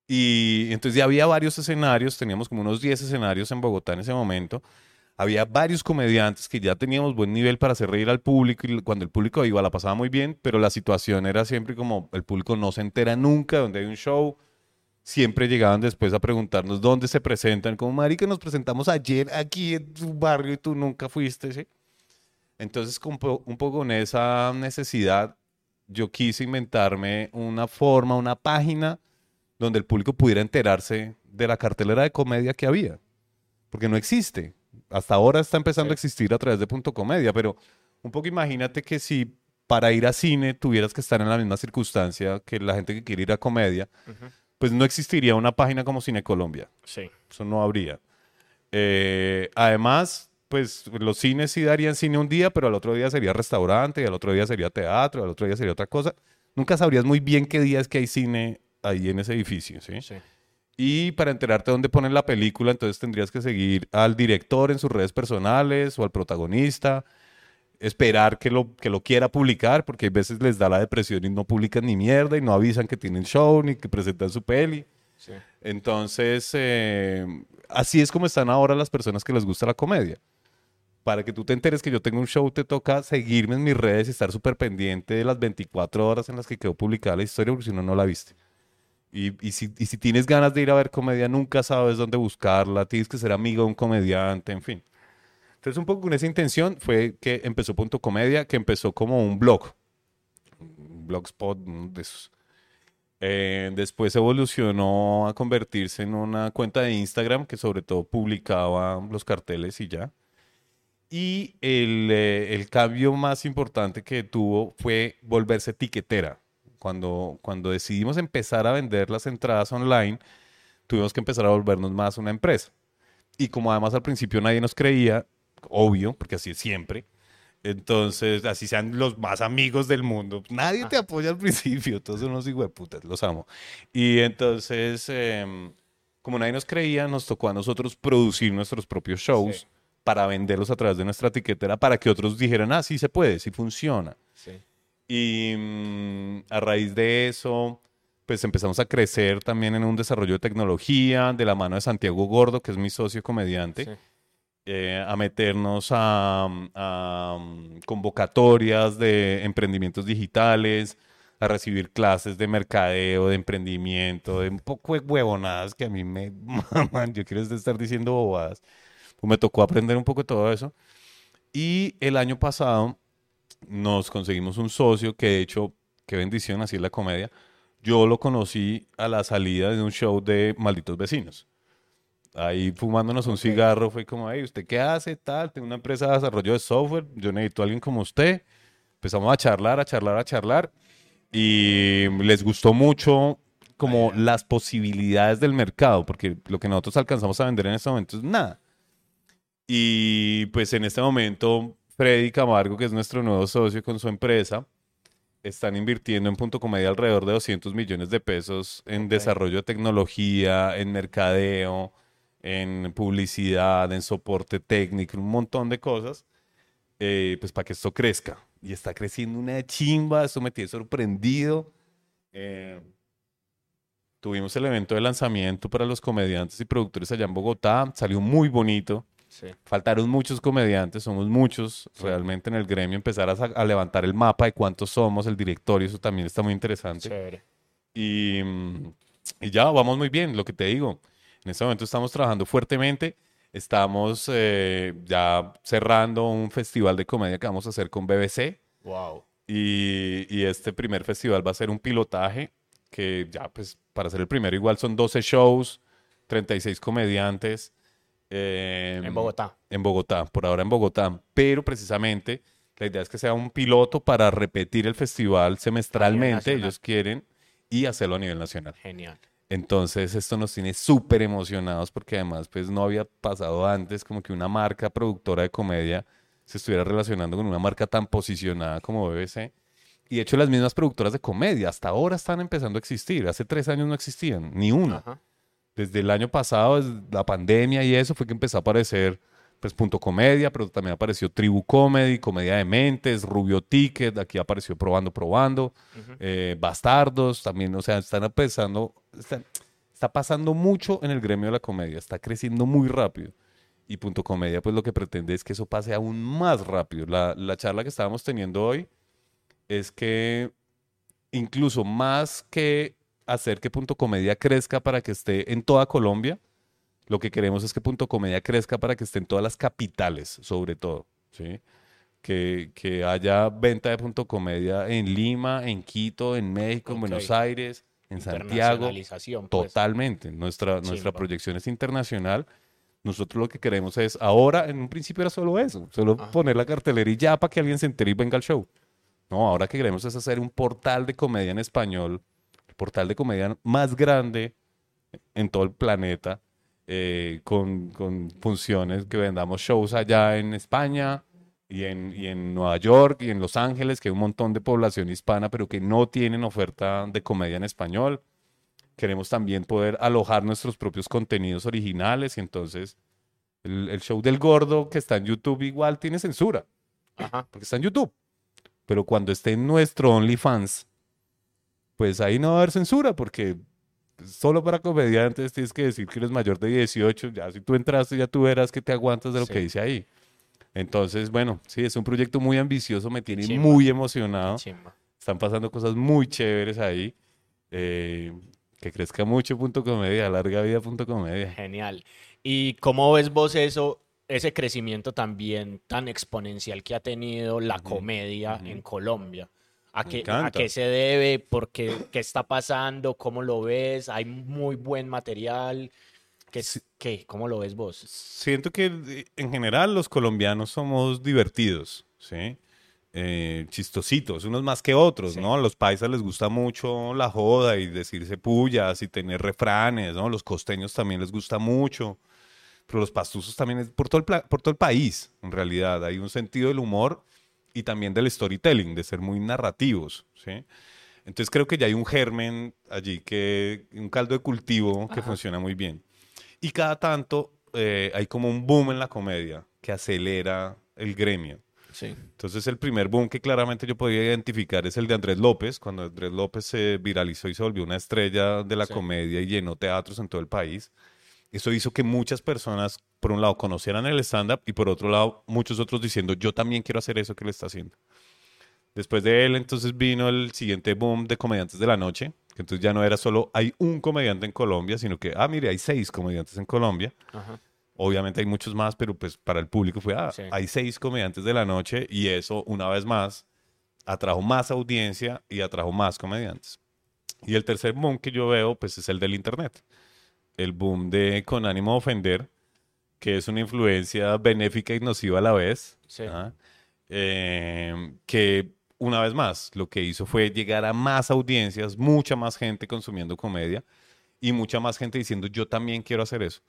Y entonces ya había varios escenarios, teníamos como unos 10 escenarios en Bogotá en ese momento. Había varios comediantes que ya teníamos buen nivel para hacer reír al público y cuando el público iba la pasaba muy bien, pero la situación era siempre como el público no se entera nunca de donde hay un show. Siempre llegaban después a preguntarnos dónde se presentan, como marica, nos presentamos ayer aquí en tu barrio y tú nunca fuiste, ¿sí? Entonces, un poco con esa necesidad, yo quise inventarme una forma, una página donde el público pudiera enterarse de la cartelera de comedia que había. Porque no existe. Hasta ahora está empezando Sí. a existir a través de Punto Comedia, pero un poco imagínate que si para ir a cine tuvieras que estar en la misma circunstancia que la gente que quiere ir a comedia, pues no existiría una página como Cine Colombia. Sí. Eso no habría. Eh, además, pues los cines sí darían cine un día, pero al otro día sería restaurante, y al otro día sería teatro, al otro día sería otra cosa. Nunca sabrías muy bien qué día es que hay cine ahí en ese edificio, ¿sí? Sí. Y para enterarte dónde ponen la película, entonces tendrías que seguir al director en sus redes personales o al protagonista, esperar que lo, que lo quiera publicar, porque hay veces les da la depresión y no publican ni mierda y no avisan que tienen show ni que presentan su peli. Sí. Entonces, eh, así es como están ahora las personas que les gusta la comedia. Para que tú te enteres que yo tengo un show, te toca seguirme en mis redes y estar súper pendiente de las 24 horas en las que quedó publicada la historia, porque si no, no la viste. Y, y si, y si tienes ganas de ir a ver comedia, nunca sabes dónde buscarla, tienes que ser amigo de un comediante, en fin. Entonces, un poco con esa intención fue que empezó Punto Comedia, que empezó como un blog, un blogspot de esos. Eh, después evolucionó a convertirse en una cuenta de Instagram que sobre todo publicaba los carteles y ya. Y el, eh, el cambio más importante que tuvo fue volverse etiquetera. Cuando, cuando decidimos empezar a vender las entradas online, tuvimos que empezar a volvernos más una empresa. Y como además al principio nadie nos creía, obvio, porque así es siempre, entonces, así sean los más amigos del mundo, nadie te apoya al principio, todos son unos putas, los amo. Y entonces, em, como nadie nos creía, nos tocó a nosotros producir nuestros propios shows Sí. para venderlos a través de nuestra etiquetera, para que otros dijeran, ah, sí se puede, sí funciona. Sí. Y mm, a raíz de eso, pues empezamos a crecer también en un desarrollo de tecnología, de la mano de Santiago Gordo, que es mi socio comediante Sí. eh, a meternos a, a, convocatorias de emprendimientos digitales, a recibir clases de mercadeo, de emprendimiento, de un poco de huevonadas que a mí me maman. Yo quiero estar diciendo bobadas. Pues me tocó aprender un poco de todo eso. Y el año pasado nos conseguimos un socio que de hecho, qué bendición, así es la comedia. Yo lo conocí a la salida de un show de Malditos Vecinos. Ahí fumándonos un cigarro fue como, hey, ¿usted qué hace? Tal, tengo una empresa de desarrollo de software, yo necesito a alguien como usted. Empezamos a charlar, a charlar, a charlar. Y les gustó mucho como las posibilidades del mercado, porque lo que nosotros alcanzamos a vender en este momento es nada. Y pues en este momento, Freddy Camargo, que es nuestro nuevo socio con su empresa, están invirtiendo en Punto Comedia alrededor de 200 millones de pesos en desarrollo de tecnología, en mercadeo, en publicidad, en soporte técnico, un montón de cosas, eh, pues para que esto crezca. Y está creciendo una chimba, esto me tiene sorprendido. Eh, Tuvimos el evento de lanzamiento para los comediantes y productores allá en Bogotá. Salió muy bonito. Sí. Faltaron muchos comediantes, somos muchos realmente en el gremio. Empezar a, a levantar el mapa de cuántos somos, el directorio, eso también está muy interesante. Chévere. Y, y ya, vamos muy bien, lo que te digo. En este momento estamos trabajando fuertemente. Estamos eh, ya cerrando un festival de comedia que vamos a hacer con BBC. Wow. Y, y este primer festival va a ser un pilotaje que ya, pues, para ser el primero, igual son 12 shows, 36 comediantes. Eh, En Bogotá. En Bogotá, por ahora en Bogotá. Pero precisamente la idea es que sea un piloto para repetir el festival semestralmente. Ellos quieren y hacerlo a nivel nacional. Genial. Entonces esto nos tiene súper emocionados porque además pues no había pasado antes como que una marca productora de comedia se estuviera relacionando con una marca tan posicionada como BBC. Y de hecho las mismas productoras de comedia hasta ahora están empezando a existir. Hace tres años no existían, ni una. Ajá. Desde el año pasado, desde la pandemia y eso, fue que empezó a aparecer pues Punto Comedia, pero también apareció Tribu Comedy, Comedia de Mentes, Rubio Ticket, aquí apareció Probando Probando, eh, Bastardos, también, o sea, están empezando, están- está pasando mucho en el gremio de la comedia, está creciendo muy rápido. Y Punto Comedia, pues lo que pretende es que eso pase aún más rápido. La, la charla que estábamos teniendo hoy es que incluso más que hacer que Punto Comedia crezca para que esté en toda Colombia, lo que queremos es que Punto Comedia crezca para que esté en todas las capitales, sobre todo, ¿sí? Que, que haya venta de Punto Comedia en Lima, en Quito, en México, en. Buenos Aires, en Santiago. Pues. Totalmente. Nuestra, nuestra proyección es internacional. Nosotros lo que queremos es, ahora, en un principio era solo eso, solo Ajá. poner la cartelera y ya para que alguien se entere y venga al show. No, ahora que queremos es hacer un portal de comedia en español, portal de comedia más grande en todo el planeta, eh, con, con funciones que vendamos shows allá en España y en, y en Nueva York y en Los Ángeles, que hay un montón de población hispana, pero que no tienen oferta de comedia en español. Queremos también poder alojar nuestros propios contenidos originales y entonces el, el show del gordo que está en YouTube igual tiene censura, Ajá. porque está en YouTube. Pero cuando esté en nuestro OnlyFans, pues ahí no va a haber censura, porque solo para comediantes tienes que decir que eres mayor de 18. Ya si tú entraste, ya tú verás que te aguantas de lo que dice ahí. Entonces, bueno, sí, es un proyecto muy ambicioso, me tiene muy emocionado. Están pasando cosas muy chéveres ahí. Eh, que crezca mucho punto comedia, larga vida punto comedia. Genial. ¿Y cómo ves vos eso, ese crecimiento también tan exponencial que ha tenido la comedia en Colombia? ¿A qué, a qué se debe? ¿Por qué, qué está pasando? ¿Cómo lo ves? ¿Hay muy buen material? ¿Qué, qué? ¿Cómo lo ves vos? Siento que eh, en general los colombianos somos divertidos, ¿sí? Eh, chistositos, unos más que otros, Sí. ¿no? A los paisas les gusta mucho la joda y decirse pullas y tener refranes, ¿no? Los costeños también les gusta mucho, pero los pastusos también, es por todo el, por todo el país, en realidad. Hay un sentido del humor y también del storytelling, de ser muy narrativos, ¿sí? Entonces creo que ya hay un germen allí, que un caldo de cultivo que Ajá. funciona muy bien. Y cada tanto eh, hay como un boom en la comedia que acelera el gremio. Sí. Entonces el primer boom que claramente yo podía identificar es el de Andrés López, cuando Andrés López se viralizó y se volvió una estrella de la Sí. comedia y llenó teatros en todo el país. Eso hizo que muchas personas, por un lado, conocieran el stand-up y por otro lado, muchos otros diciendo, yo también quiero hacer eso que él está haciendo. Después de él, entonces vino el siguiente boom de comediantes de la noche, que entonces ya no era solo hay un comediante en Colombia, sino que, ah, mire, hay seis comediantes en Colombia. Ajá. Obviamente hay muchos más, pero pues para el público fue, ah, Sí. hay seis comediantes de la noche y eso, una vez más, atrajo más audiencia y atrajo más comediantes. Y el tercer boom que yo veo, pues es el del Internet. El boom de Con ánimo de ofender, que es una influencia benéfica y nociva a la vez. Sí. ¿ah? Eh, que una vez más, lo que hizo fue llegar a más audiencias, mucha más gente consumiendo comedia y mucha más gente diciendo yo también quiero hacer eso.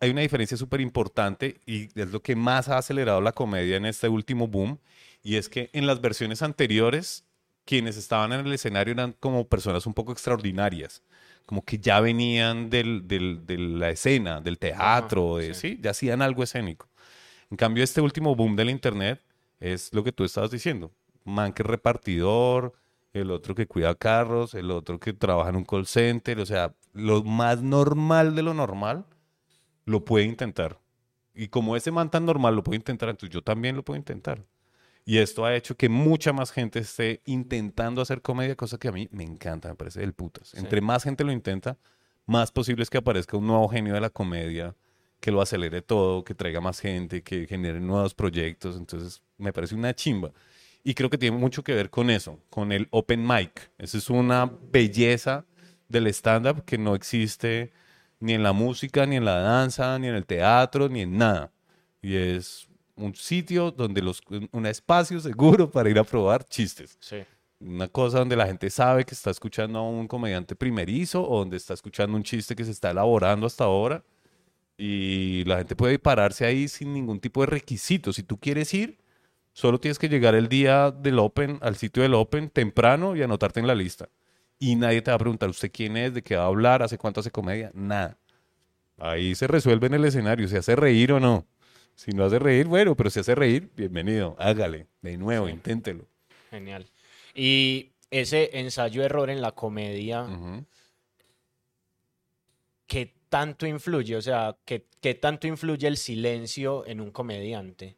Hay una diferencia súper importante y es lo que más ha acelerado la comedia en este último boom y es que en las versiones anteriores quienes estaban en el escenario eran como personas un poco extraordinarias, como que ya venían del, del- de la escena, del teatro, de, sí. ¿sí? ya hacían algo escénico. En cambio, este último boom del internet es lo que tú estabas diciendo. Man que es repartidor, el otro que cuida carros, el otro que trabaja en un call center, o sea, lo más normal de lo normal lo puede intentar. Y como ese man tan normal lo puede intentar, entonces yo también lo puedo intentar. Y esto ha hecho que mucha más gente esté intentando hacer comedia, cosa que a mí me encanta, me parece del putas. Entre más gente lo intenta, más posible es que aparezca un nuevo genio de la comedia, que lo acelere todo, que traiga más gente, que genere nuevos proyectos. Entonces, me parece una chimba. Y creo que tiene mucho que ver con eso, con el open mic. Esa es una belleza del stand-up que no existe ni en la música, ni en la danza, ni en el teatro, ni en nada. Y es un sitio donde los, un espacio seguro para ir a probar chistes. Sí. Una cosa donde la gente sabe que está escuchando a un comediante primerizo o donde está escuchando un chiste que se está elaborando hasta ahora. Y la gente puede pararse ahí sin ningún tipo de requisito. Si tú quieres ir, solo tienes que llegar el día del Open, al sitio del Open, temprano y anotarte en la lista. Y nadie te va a preguntar usted quién es, de qué va a hablar, hace cuánto hace comedia, nada. Ahí se resuelve en el escenario, se hace reír o no. Si no hace reír, bueno, pero si hace reír, bienvenido, hágale, de nuevo, Sí. inténtelo. Genial. Y ese ensayo-error en la comedia. ¿qué tanto influye? O sea, ¿qué, qué tanto influye el silencio en un comediante?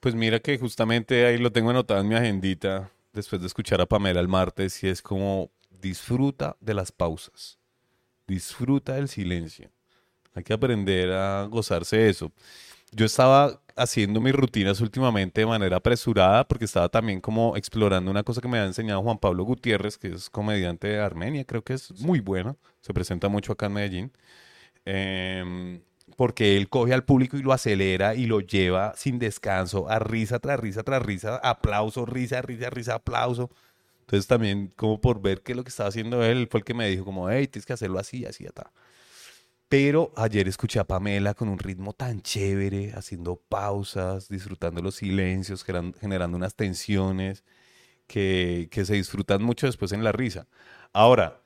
Pues mira que justamente ahí lo tengo anotado en mi agendita después de escuchar a Pamela el martes y es como disfruta de las pausas, disfruta del silencio. Hay que aprender a gozarse de eso. Yo estaba haciendo mis rutinas últimamente de manera apresurada porque estaba también como explorando una cosa que me ha enseñado Juan Pablo Gutiérrez, que es comediante de Armenia, creo que es muy bueno, se presenta mucho acá en Medellín. Em, porque él coge al público y lo acelera y lo lleva sin descanso a risa tras risa tras risa, aplauso, risa, risa, risa, aplauso. Entonces también como por ver qué es lo que estaba haciendo él, fue el que me dijo como, hey, tienes que hacerlo así, así, tal. Pero ayer escuché a Pamela con un ritmo tan chévere, haciendo pausas, disfrutando los silencios, generando unas tensiones que, que se disfrutan mucho después en la risa. Ahora,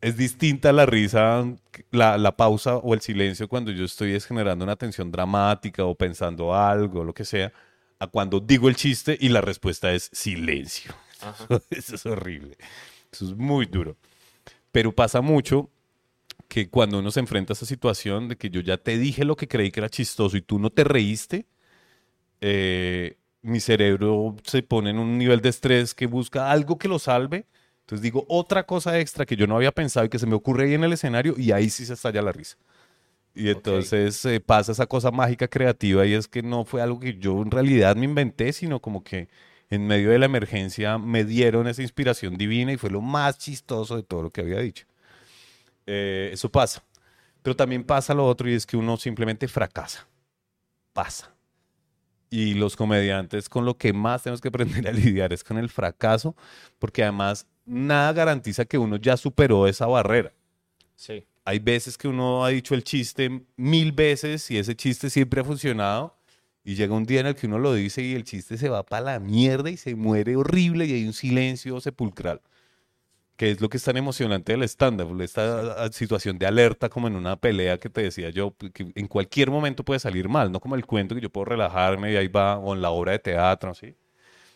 es distinta la risa, la, la pausa o el silencio cuando yo estoy es generando una tensión dramática o pensando algo, lo que sea, a cuando digo el chiste y la respuesta es silencio. Ajá. Eso es horrible. Eso es muy duro. Pero pasa mucho que cuando uno se enfrenta a esa situación de que yo ya te dije lo que creí que era chistoso y tú no te reíste, eh, mi cerebro se pone en un nivel de estrés que busca algo que lo salve. Entonces digo otra cosa extra que yo no había pensado y que se me ocurre ahí en el escenario y ahí sí se estalla la risa. Y entonces eh, pasa esa cosa mágica creativa y es que no fue algo que yo en realidad me inventé, sino como que en medio de la emergencia me dieron esa inspiración divina y fue lo más chistoso de todo lo que había dicho. Eh, eso pasa. Pero también pasa lo otro y es que uno simplemente fracasa. Pasa. Y los comediantes con lo que más tenemos que aprender a lidiar es con el fracaso, porque además nada garantiza que uno ya superó esa barrera. Sí. Hay veces que uno ha dicho el chiste mil veces y ese chiste siempre ha funcionado y llega un día en el que uno lo dice y el chiste se va para la mierda y se muere horrible y hay un silencio sepulcral, que es lo que es tan emocionante del stand-up, esta ah, situación de alerta como en una pelea que te decía yo, que en cualquier momento puede salir mal, no como el cuento que yo puedo relajarme y ahí va, o en la obra de teatro, ¿sí?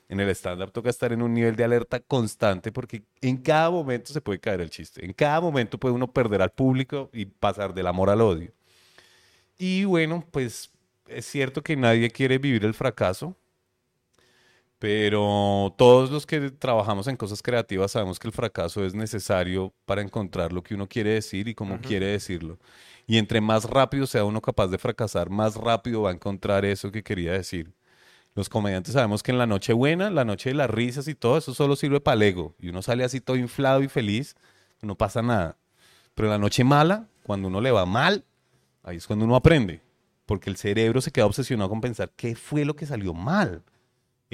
En el stand-up toca estar en un nivel de alerta constante porque en cada momento se puede caer el chiste. En cada momento puede uno perder al público y pasar del amor al odio. Y bueno, pues es cierto que nadie quiere vivir el fracaso, pero todos los que trabajamos en cosas creativas sabemos que el fracaso es necesario para encontrar lo que uno quiere decir y cómo quiere decirlo. Y entre más rápido sea uno capaz de fracasar, más rápido va a encontrar eso que quería decir. Los comediantes sabemos que en la noche buena, la noche de las risas y todo, eso solo sirve para el ego. Y uno sale así todo inflado y feliz, no pasa nada. Pero en la noche mala, cuando uno le va mal, ahí es cuando uno aprende. Porque el cerebro se queda obsesionado con pensar qué fue lo que salió mal.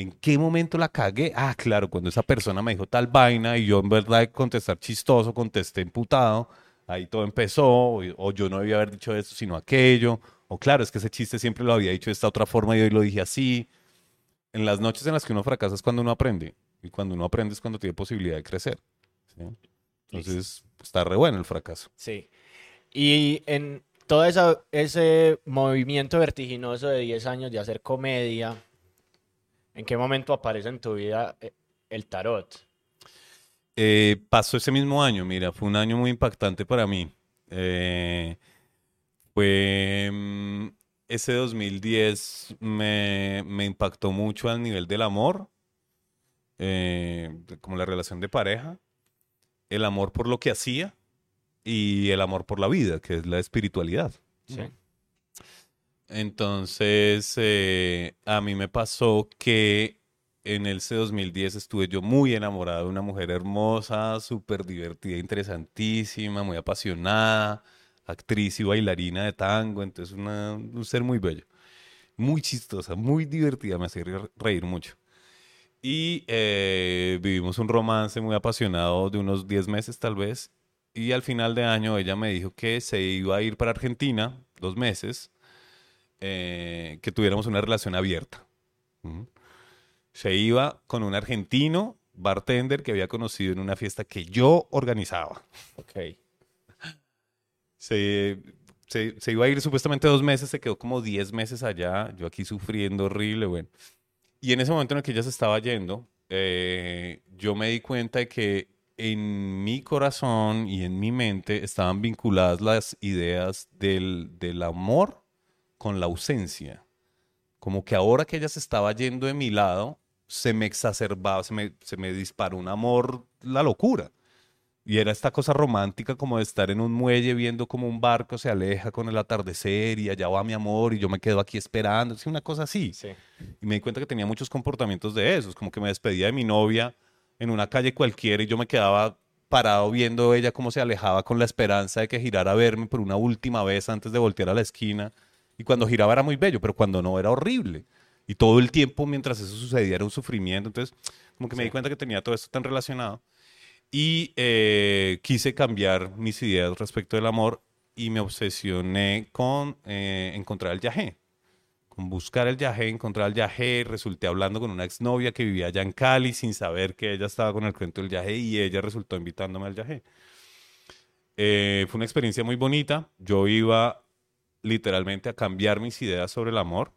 ¿En qué momento la cagué? Ah, claro, cuando esa persona me dijo tal vaina y yo en verdad contestar chistoso, contesté emputado, ahí todo empezó, o, o yo no debía haber dicho eso sino aquello, o claro, es que ese chiste siempre lo había dicho de esta otra forma y hoy lo dije así. En las noches en las que uno fracasa es cuando uno aprende, y cuando uno aprende es cuando tiene posibilidad de crecer. ¿sí? Entonces, está re bueno el fracaso. Sí. Y en todo esa- ese movimiento vertiginoso de 10 años de hacer comedia, ¿en qué momento aparece en tu vida eh, el tarot? Eh, pasó ese mismo año, mira, fue un año muy impactante para mí. Eh, fue mm, ese 2010 me, me impactó mucho al nivel del amor, eh, como la relación de pareja, el amor por lo que hacía y el amor por la vida, que es la espiritualidad. Sí. Entonces, eh, a mí me pasó que en el C 2010 estuve yo muy enamorado de una mujer hermosa, súper divertida, interesantísima, muy apasionada, actriz y bailarina de tango, entonces un ser muy bello, muy chistosa, muy divertida, me hacía re- reír mucho. Y eh, vivimos un romance muy apasionado de unos 10 meses tal vez, y al final de año ella me dijo que se iba a ir para Argentina, dos meses, eh, que tuviéramos una relación abierta. Se iba con un argentino bartender que había conocido en una fiesta que yo organizaba. Ok. Se, se, se iba a ir supuestamente dos meses, se quedó como diez meses allá, yo aquí sufriendo horrible, bueno. Y en ese momento en el que ella se estaba yendo, eh, yo me di cuenta de que en mi corazón y en mi mente estaban vinculadas las ideas del, del amor con la ausencia. Como que ahora que ella se estaba yendo de mi lado, se me exacerbaba, se me, se me disparó un amor, la locura. Y era esta cosa romántica como de estar en un muelle viendo como un barco se aleja con el atardecer y allá va mi amor y yo me quedo aquí esperando. Sí, una cosa así. Sí. Y me di cuenta que tenía muchos comportamientos de esos, como que me despedía de mi novia en una calle cualquiera y yo me quedaba parado viendo ella cómo se alejaba con la esperanza de que girara a verme por una última vez antes de voltear a la esquina. Y cuando giraba era muy bello, pero cuando no era horrible. Y todo el tiempo mientras eso sucedía era un sufrimiento. Entonces, como que me di cuenta que tenía todo esto tan relacionado. Y eh, quise cambiar mis ideas respecto del amor y me obsesioné con eh, encontrar el yagé con buscar el yagé, encontrar el yagé, resulté hablando con una exnovia que vivía allá en Cali sin saber que ella estaba con el cuento del yagé y ella resultó invitándome al yagé. Eh, fue una experiencia muy bonita. Yo iba literalmente a cambiar mis ideas sobre el amor.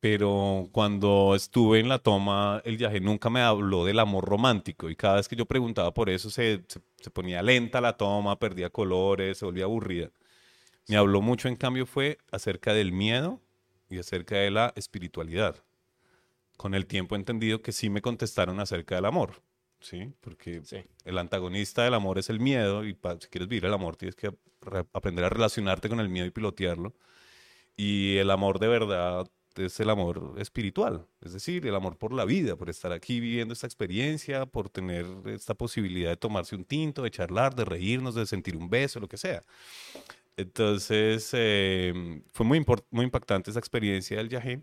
Pero cuando estuve en la toma, el yagé nunca me habló del amor romántico. Y cada vez que yo preguntaba por eso, se- se ponía lenta la toma, perdía colores, se volvía aburrida. Me habló mucho, en cambio, fue acerca del miedo y acerca de la espiritualidad. Con el tiempo he entendido que sí me contestaron acerca del amor, ¿sí? Porque Sí. el antagonista del amor es el miedo y si quieres vivir el amor tienes que re- aprender a relacionarte con el miedo y pilotearlo. Y el amor de verdad es el amor espiritual, es decir, el amor por la vida, por estar aquí viviendo esta experiencia, por tener esta posibilidad de tomarse un tinto, de charlar, de reírnos, de sentir un beso, lo que sea. Entonces, eh, fue muy, muy impactante esa experiencia del yagé.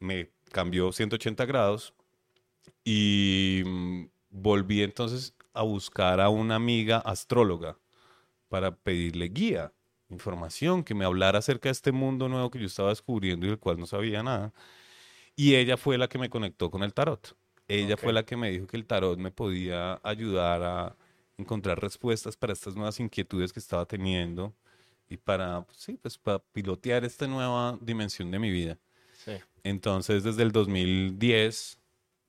Me cambió 180 grados y mm, volví entonces a buscar a una amiga astróloga para pedirle guía, información, que me hablara acerca de este mundo nuevo que yo estaba descubriendo y del cual no sabía nada. Y ella fue la que me conectó con el tarot. Ella fue la que me dijo que el tarot me podía ayudar a encontrar respuestas para estas nuevas inquietudes que estaba teniendo y para, pues, sí, pues para pilotear esta nueva dimensión de mi vida. Sí. Entonces, desde el 2010, des- do-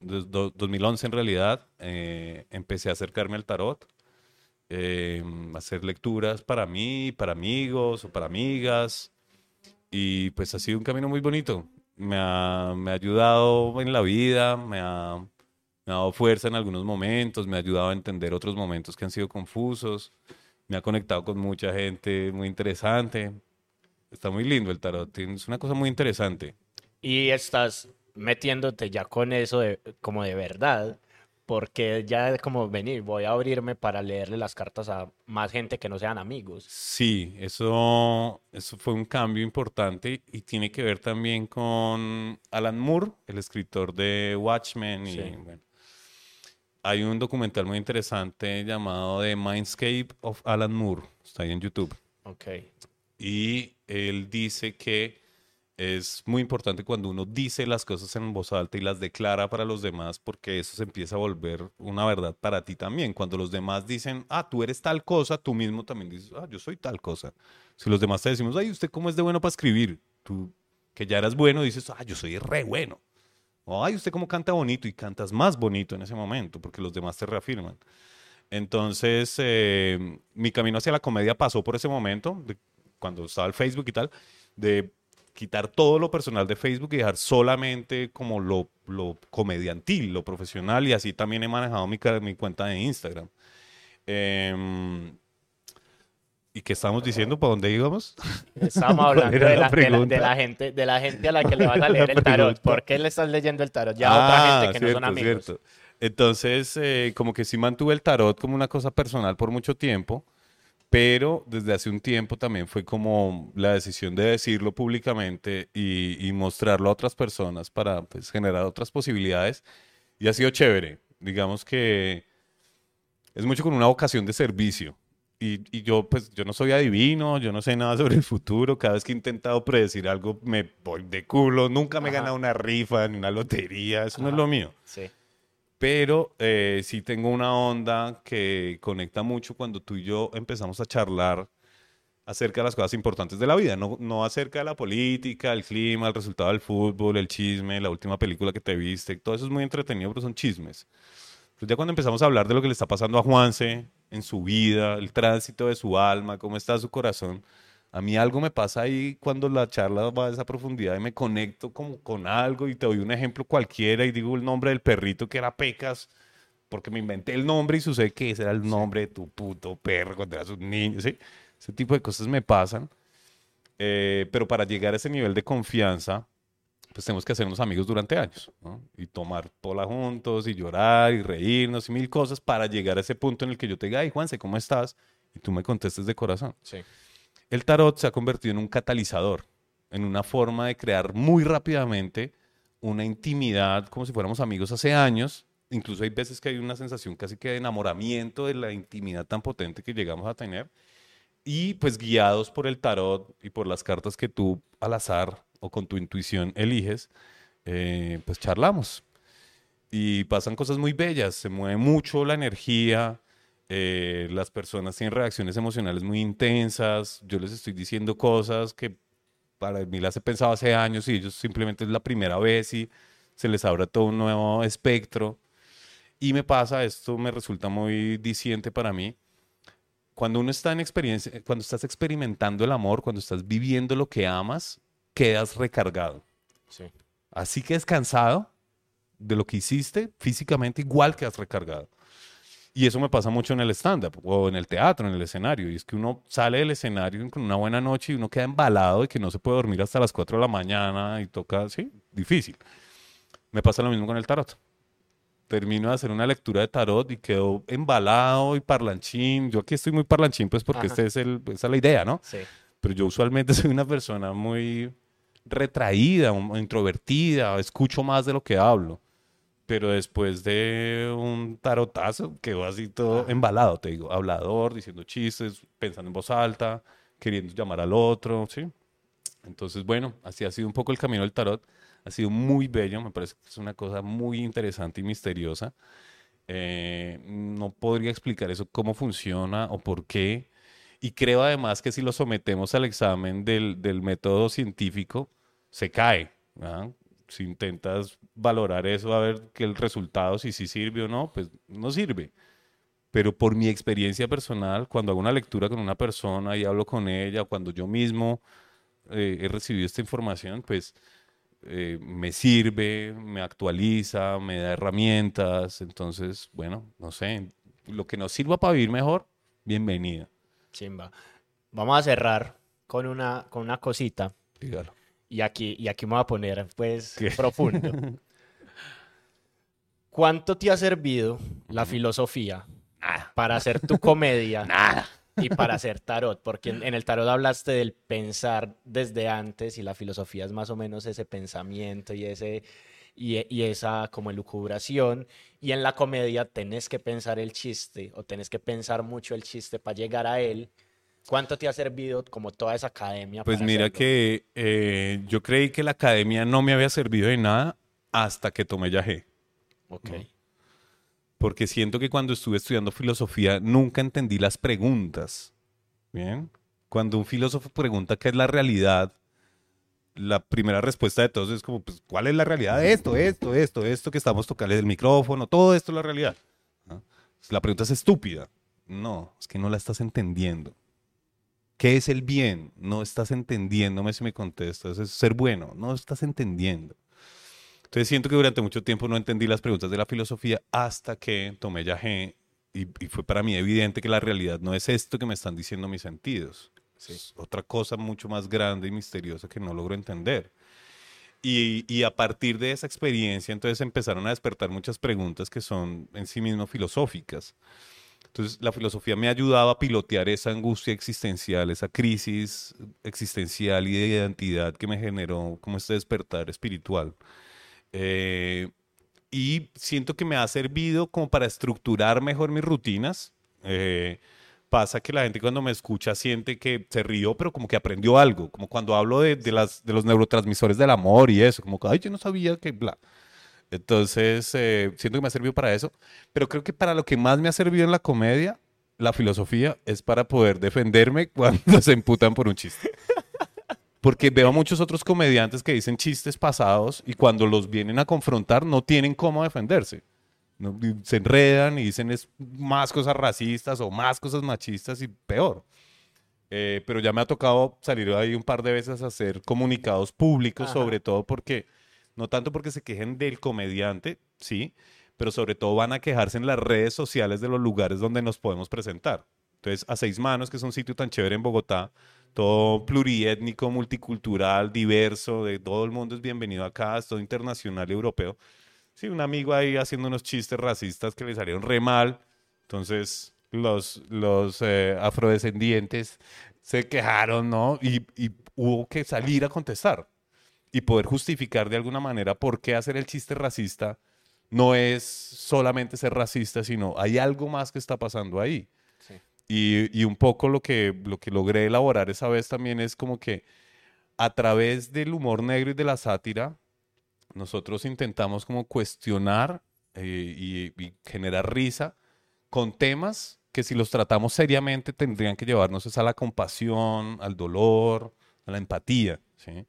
2011 en realidad, eh, empecé a acercarme al tarot, eh, hacer lecturas para mí, para amigos o para amigas. Y pues ha sido un camino muy bonito. Me ha, me ha ayudado en la vida, me ha, me ha dado fuerza en algunos momentos, me ha ayudado a entender otros momentos que han sido confusos, me ha conectado con mucha gente muy interesante. Está muy lindo el tarot, es una cosa muy interesante. Y estás metiéndote ya con eso de, como de verdad, porque ya como venir, voy a abrirme para leerle las cartas a más gente que no sean amigos. Sí, eso, eso fue un cambio importante y tiene que ver también con Alan Moore, el escritor de Watchmen. Y, Sí. bueno, hay un documental muy interesante llamado The Mindscape of Alan Moore, está ahí en YouTube. Ok. Y él dice que es muy importante cuando uno dice las cosas en voz alta y las declara para los demás, porque eso se empieza a volver una verdad para ti también. Cuando los demás dicen, ah, tú eres tal cosa, tú mismo también dices, ah, yo soy tal cosa. Si los demás te decimos, ay, ¿usted cómo es de bueno para escribir? Tú, que ya eras bueno, dices, ah, yo soy re bueno. O, ay, usted cómo canta bonito y cantas más bonito en ese momento porque los demás te reafirman. Entonces, eh, mi camino hacia la comedia pasó por ese momento, de- cuando estaba el Facebook y tal, de quitar todo lo personal de Facebook y dejar solamente como lo, lo comediantil, lo profesional, y así también he manejado mi, mi cuenta de Instagram. Em, ¿Y qué estábamos diciendo? ¿Para dónde íbamos? Estábamos hablando de la la, de, la, de la gente, de la gente a la que le vas a leer el tarot. ¿Por qué le estás leyendo el tarot? Ya a otra Ah, gente que no son cierto, amigos. cierto. Entonces, eh, como que sí mantuve el tarot como una cosa personal por mucho tiempo, pero desde hace un tiempo también fue como la decisión de decirlo públicamente y, y mostrarlo a otras personas para pues, generar otras posibilidades. Y ha sido chévere. Digamos que es mucho con una vocación de servicio. Y, y yo, pues, yo no soy adivino, yo no sé nada sobre el futuro. Cada vez que he intentado predecir algo, me voy de culo. Nunca me he Ajá. ganado una rifa ni una lotería. Eso no es Ajá. lo mío. Sí. Pero eh, sí tengo una onda que conecta mucho cuando tú y yo empezamos a charlar acerca de las cosas importantes de la vida, no, no acerca de la política, el clima, el resultado del fútbol, el chisme, la última película que te viste. Todo eso es muy entretenido, pero son chismes. Pues ya cuando empezamos a hablar de lo que le está pasando a Juanse en su vida, el tránsito de su alma, cómo está su corazón, a mí algo me pasa ahí cuando la charla va a esa profundidad y me conecto como con algo y te doy un ejemplo cualquiera y digo el nombre del perrito que era Pecas porque me inventé el nombre y sucede que ese era el nombre de tu puto perro cuando eras un niño, ¿sí? Ese tipo de cosas me pasan. Eh, pero para llegar a ese nivel de confianza, pues tenemos que hacernos amigos durante años, ¿no? Y tomar pola juntos y llorar y reírnos y mil cosas para llegar a ese punto en el que yo te diga, ay, Juanse, ¿cómo estás? Y tú me contestes de corazón. Sí. El tarot se ha convertido en un catalizador, en una forma de crear muy rápidamente una intimidad como si fuéramos amigos hace años. Incluso hay veces que hay una sensación casi que de enamoramiento de la intimidad tan potente que llegamos a tener. Y pues guiados por el tarot y por las cartas que tú al azar o con tu intuición eliges, eh, pues charlamos. Y pasan cosas muy bellas, se mueve mucho la energía, eh, las personas tienen reacciones emocionales muy intensas, yo les estoy diciendo cosas que para mí las he pensado hace años y ellos simplemente es la primera vez y se les abre todo un nuevo espectro. Y me pasa, esto me resulta muy diciente para mí, cuando uno está en experiencia, cuando estás experimentando el amor, cuando estás viviendo lo que amas, quedas recargado. Sí. Así que cansado de lo que hiciste físicamente, igual quedas recargado. Y eso me pasa mucho en el stand-up o en el teatro, en el escenario. Y es que uno sale del escenario con una buena noche y uno queda embalado de que no se puede dormir hasta las 4 de la mañana y toca, sí, difícil. Me pasa lo mismo con el tarot. Termino de hacer una lectura de tarot y quedo embalado y parlanchín. Yo aquí estoy muy parlanchín, pues porque este es el, esa es la idea, ¿no? Sí. pero yo usualmente soy una persona muy retraída, introvertida, escucho más de lo que hablo. Pero después de un tarotazo, quedo así todo embalado, te digo, hablador, diciendo chistes, pensando en voz alta, queriendo llamar al otro, ¿sí? Entonces, bueno, así ha sido un poco el camino del tarot. Ha sido muy bello, me parece que es una cosa muy interesante y misteriosa. Eh, no podría explicar eso, cómo funciona o por qué. Y creo además que si lo sometemos al examen del, del método científico, se cae. ¿ah? Si intentas valorar eso, a ver que el resultado, si sí sirve o no, pues no sirve. Pero por mi experiencia personal, cuando hago una lectura con una persona y hablo con ella, cuando yo mismo eh, he recibido esta información, pues eh, me sirve, me actualiza, me da herramientas. Entonces, bueno, no sé, lo que nos sirva para vivir mejor, bienvenida. Chimba. Vamos a cerrar con una, con una cosita. Dígalo. Y aquí, y aquí me voy a poner, pues, ¿Qué? profundo. ¿Cuánto te ha servido la filosofía para hacer tu comedia Nada. y para hacer tarot? Porque en, en el tarot hablaste del pensar desde antes y la filosofía es más o menos ese pensamiento y ese y, y esa como elucubración. Y en la comedia tenés que pensar el chiste o tenés que pensar mucho el chiste para llegar a él. ¿Cuánto te ha servido como toda esa academia? Pues mira hacerlo? que eh, yo creí que la academia no me había servido de nada hasta que tomé yagé. Ok. Porque siento que cuando estuve estudiando filosofía nunca entendí las preguntas. Bien. Cuando un filósofo pregunta qué es la realidad, la primera respuesta de todos es como, pues, ¿cuál es la realidad de esto, esto, esto, esto que estamos tocando el micrófono? Todo esto es la realidad. ¿no? La pregunta es estúpida. No, es que no la estás entendiendo. ¿Qué es el bien? No estás entendiéndome si me contestas. Es ser bueno. No estás entendiendo. Entonces siento que durante mucho tiempo no entendí las preguntas de la filosofía hasta que tomé yagé y, y fue para mí evidente que la realidad no es esto que me están diciendo mis sentidos. Es otra cosa mucho más grande y misteriosa que no logro entender. Y, y a partir de esa experiencia, entonces empezaron a despertar muchas preguntas que son en sí mismo filosóficas. Entonces, la filosofía me ayudaba a pilotear esa angustia existencial, esa crisis existencial y de identidad que me generó como este despertar espiritual. Eh, y siento que me ha servido como para estructurar mejor mis rutinas. Eh, pasa que la gente cuando me escucha siente que se rió, pero como que aprendió algo, como cuando hablo de, las, de los neurotransmisores del amor y eso, como que, ay, yo no sabía que, bla. Entonces, eh, siento que me ha servido para eso, pero creo que para lo que más me ha servido en la comedia, la filosofía, es para poder defenderme cuando se imputan por un chiste. Porque veo a muchos otros comediantes que dicen chistes pasados y cuando los vienen a confrontar no tienen cómo defenderse. ¿no? Se enredan y dicen es más cosas racistas o más cosas machistas y peor. Eh, pero ya me ha tocado salir ahí un par de veces a hacer comunicados públicos, Ajá. sobre todo porque, no tanto porque se quejen del comediante, sí, pero sobre todo van a quejarse en las redes sociales de los lugares donde nos podemos presentar. Entonces, a Seis Manos, que es un sitio tan chévere en Bogotá, todo pluriétnico, multicultural, diverso, de todo el mundo es bienvenido acá, es todo internacional y europeo. Sí, un amigo ahí haciendo unos chistes racistas que le salieron re mal. Entonces, los, los eh, afrodescendientes se quejaron, ¿no? Y, y hubo que salir a contestar y poder justificar de alguna manera por qué hacer el chiste racista no es solamente ser racista, sino hay algo más que está pasando ahí. Sí. Y, y un poco lo que, lo que logré elaborar esa vez también es como que a través del humor negro y de la sátira, nosotros intentamos como cuestionar eh, y, y generar risa con temas que si los tratamos seriamente tendrían que llevarnos es a la compasión, al dolor, a la empatía, ¿sí?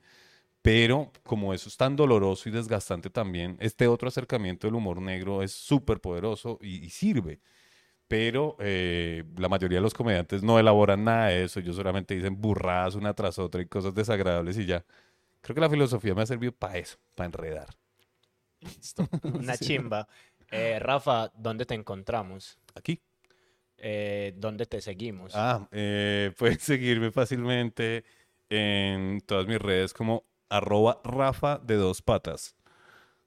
Pero como eso es tan doloroso y desgastante también, este otro acercamiento del humor negro es súper poderoso y, y sirve. Pero eh, la mayoría de los comediantes no elaboran nada de eso, ellos solamente dicen burradas una tras otra y cosas desagradables y ya. Creo que la filosofía me ha servido para eso, para enredar. Listo. Una chimba. Eh, Rafa, ¿dónde te encontramos? Aquí. Eh, ¿Dónde te seguimos? Ah, eh, pueden seguirme fácilmente en todas mis redes como arroba Rafa de dos patas.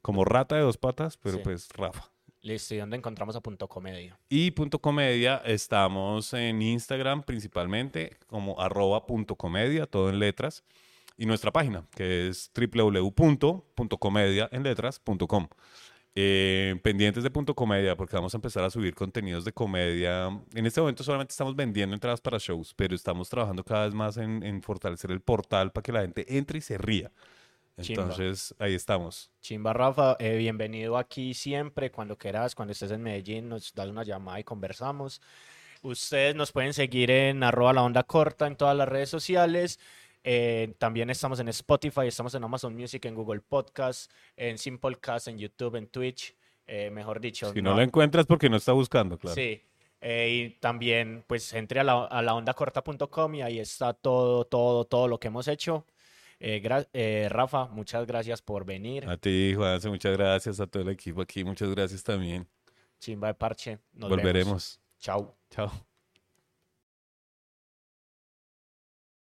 Como rata de dos patas, pero Sí. pues Rafa. Listo, ¿y dónde encontramos a Punto Comedia? Y punto comedia, estamos en Instagram principalmente como arroba punto comedia, todo en letras. Y nuestra página, que es www.comediaenletras.com. Eh, pendientes de punto comedia, porque vamos a empezar a subir contenidos de comedia. En este momento solamente estamos vendiendo entradas para shows, pero estamos trabajando cada vez más en, en fortalecer el portal para que la gente entre y se ría. Chimba. Entonces, ahí estamos. Chimba Rafa, eh, bienvenido aquí siempre, cuando quieras, cuando estés en Medellín, nos das una llamada y conversamos. Ustedes nos pueden seguir en arroba la onda corta en todas las redes sociales. Eh, también estamos en Spotify, estamos en Amazon Music, en Google Podcast, en Simplecast, en YouTube, en Twitch. eh, mejor dicho, Si no, lo encuentras porque no está buscando, claro. Sí. eh, y también, pues, entre a la, a laondacorta.com y ahí está todo, todo, todo lo que hemos hecho. Rafa, muchas gracias por venir. A ti, Juanse, muchas gracias. A todo el equipo aquí, muchas gracias también. Chimba de parche. Nos vemos. Volveremos. Chao. Chao.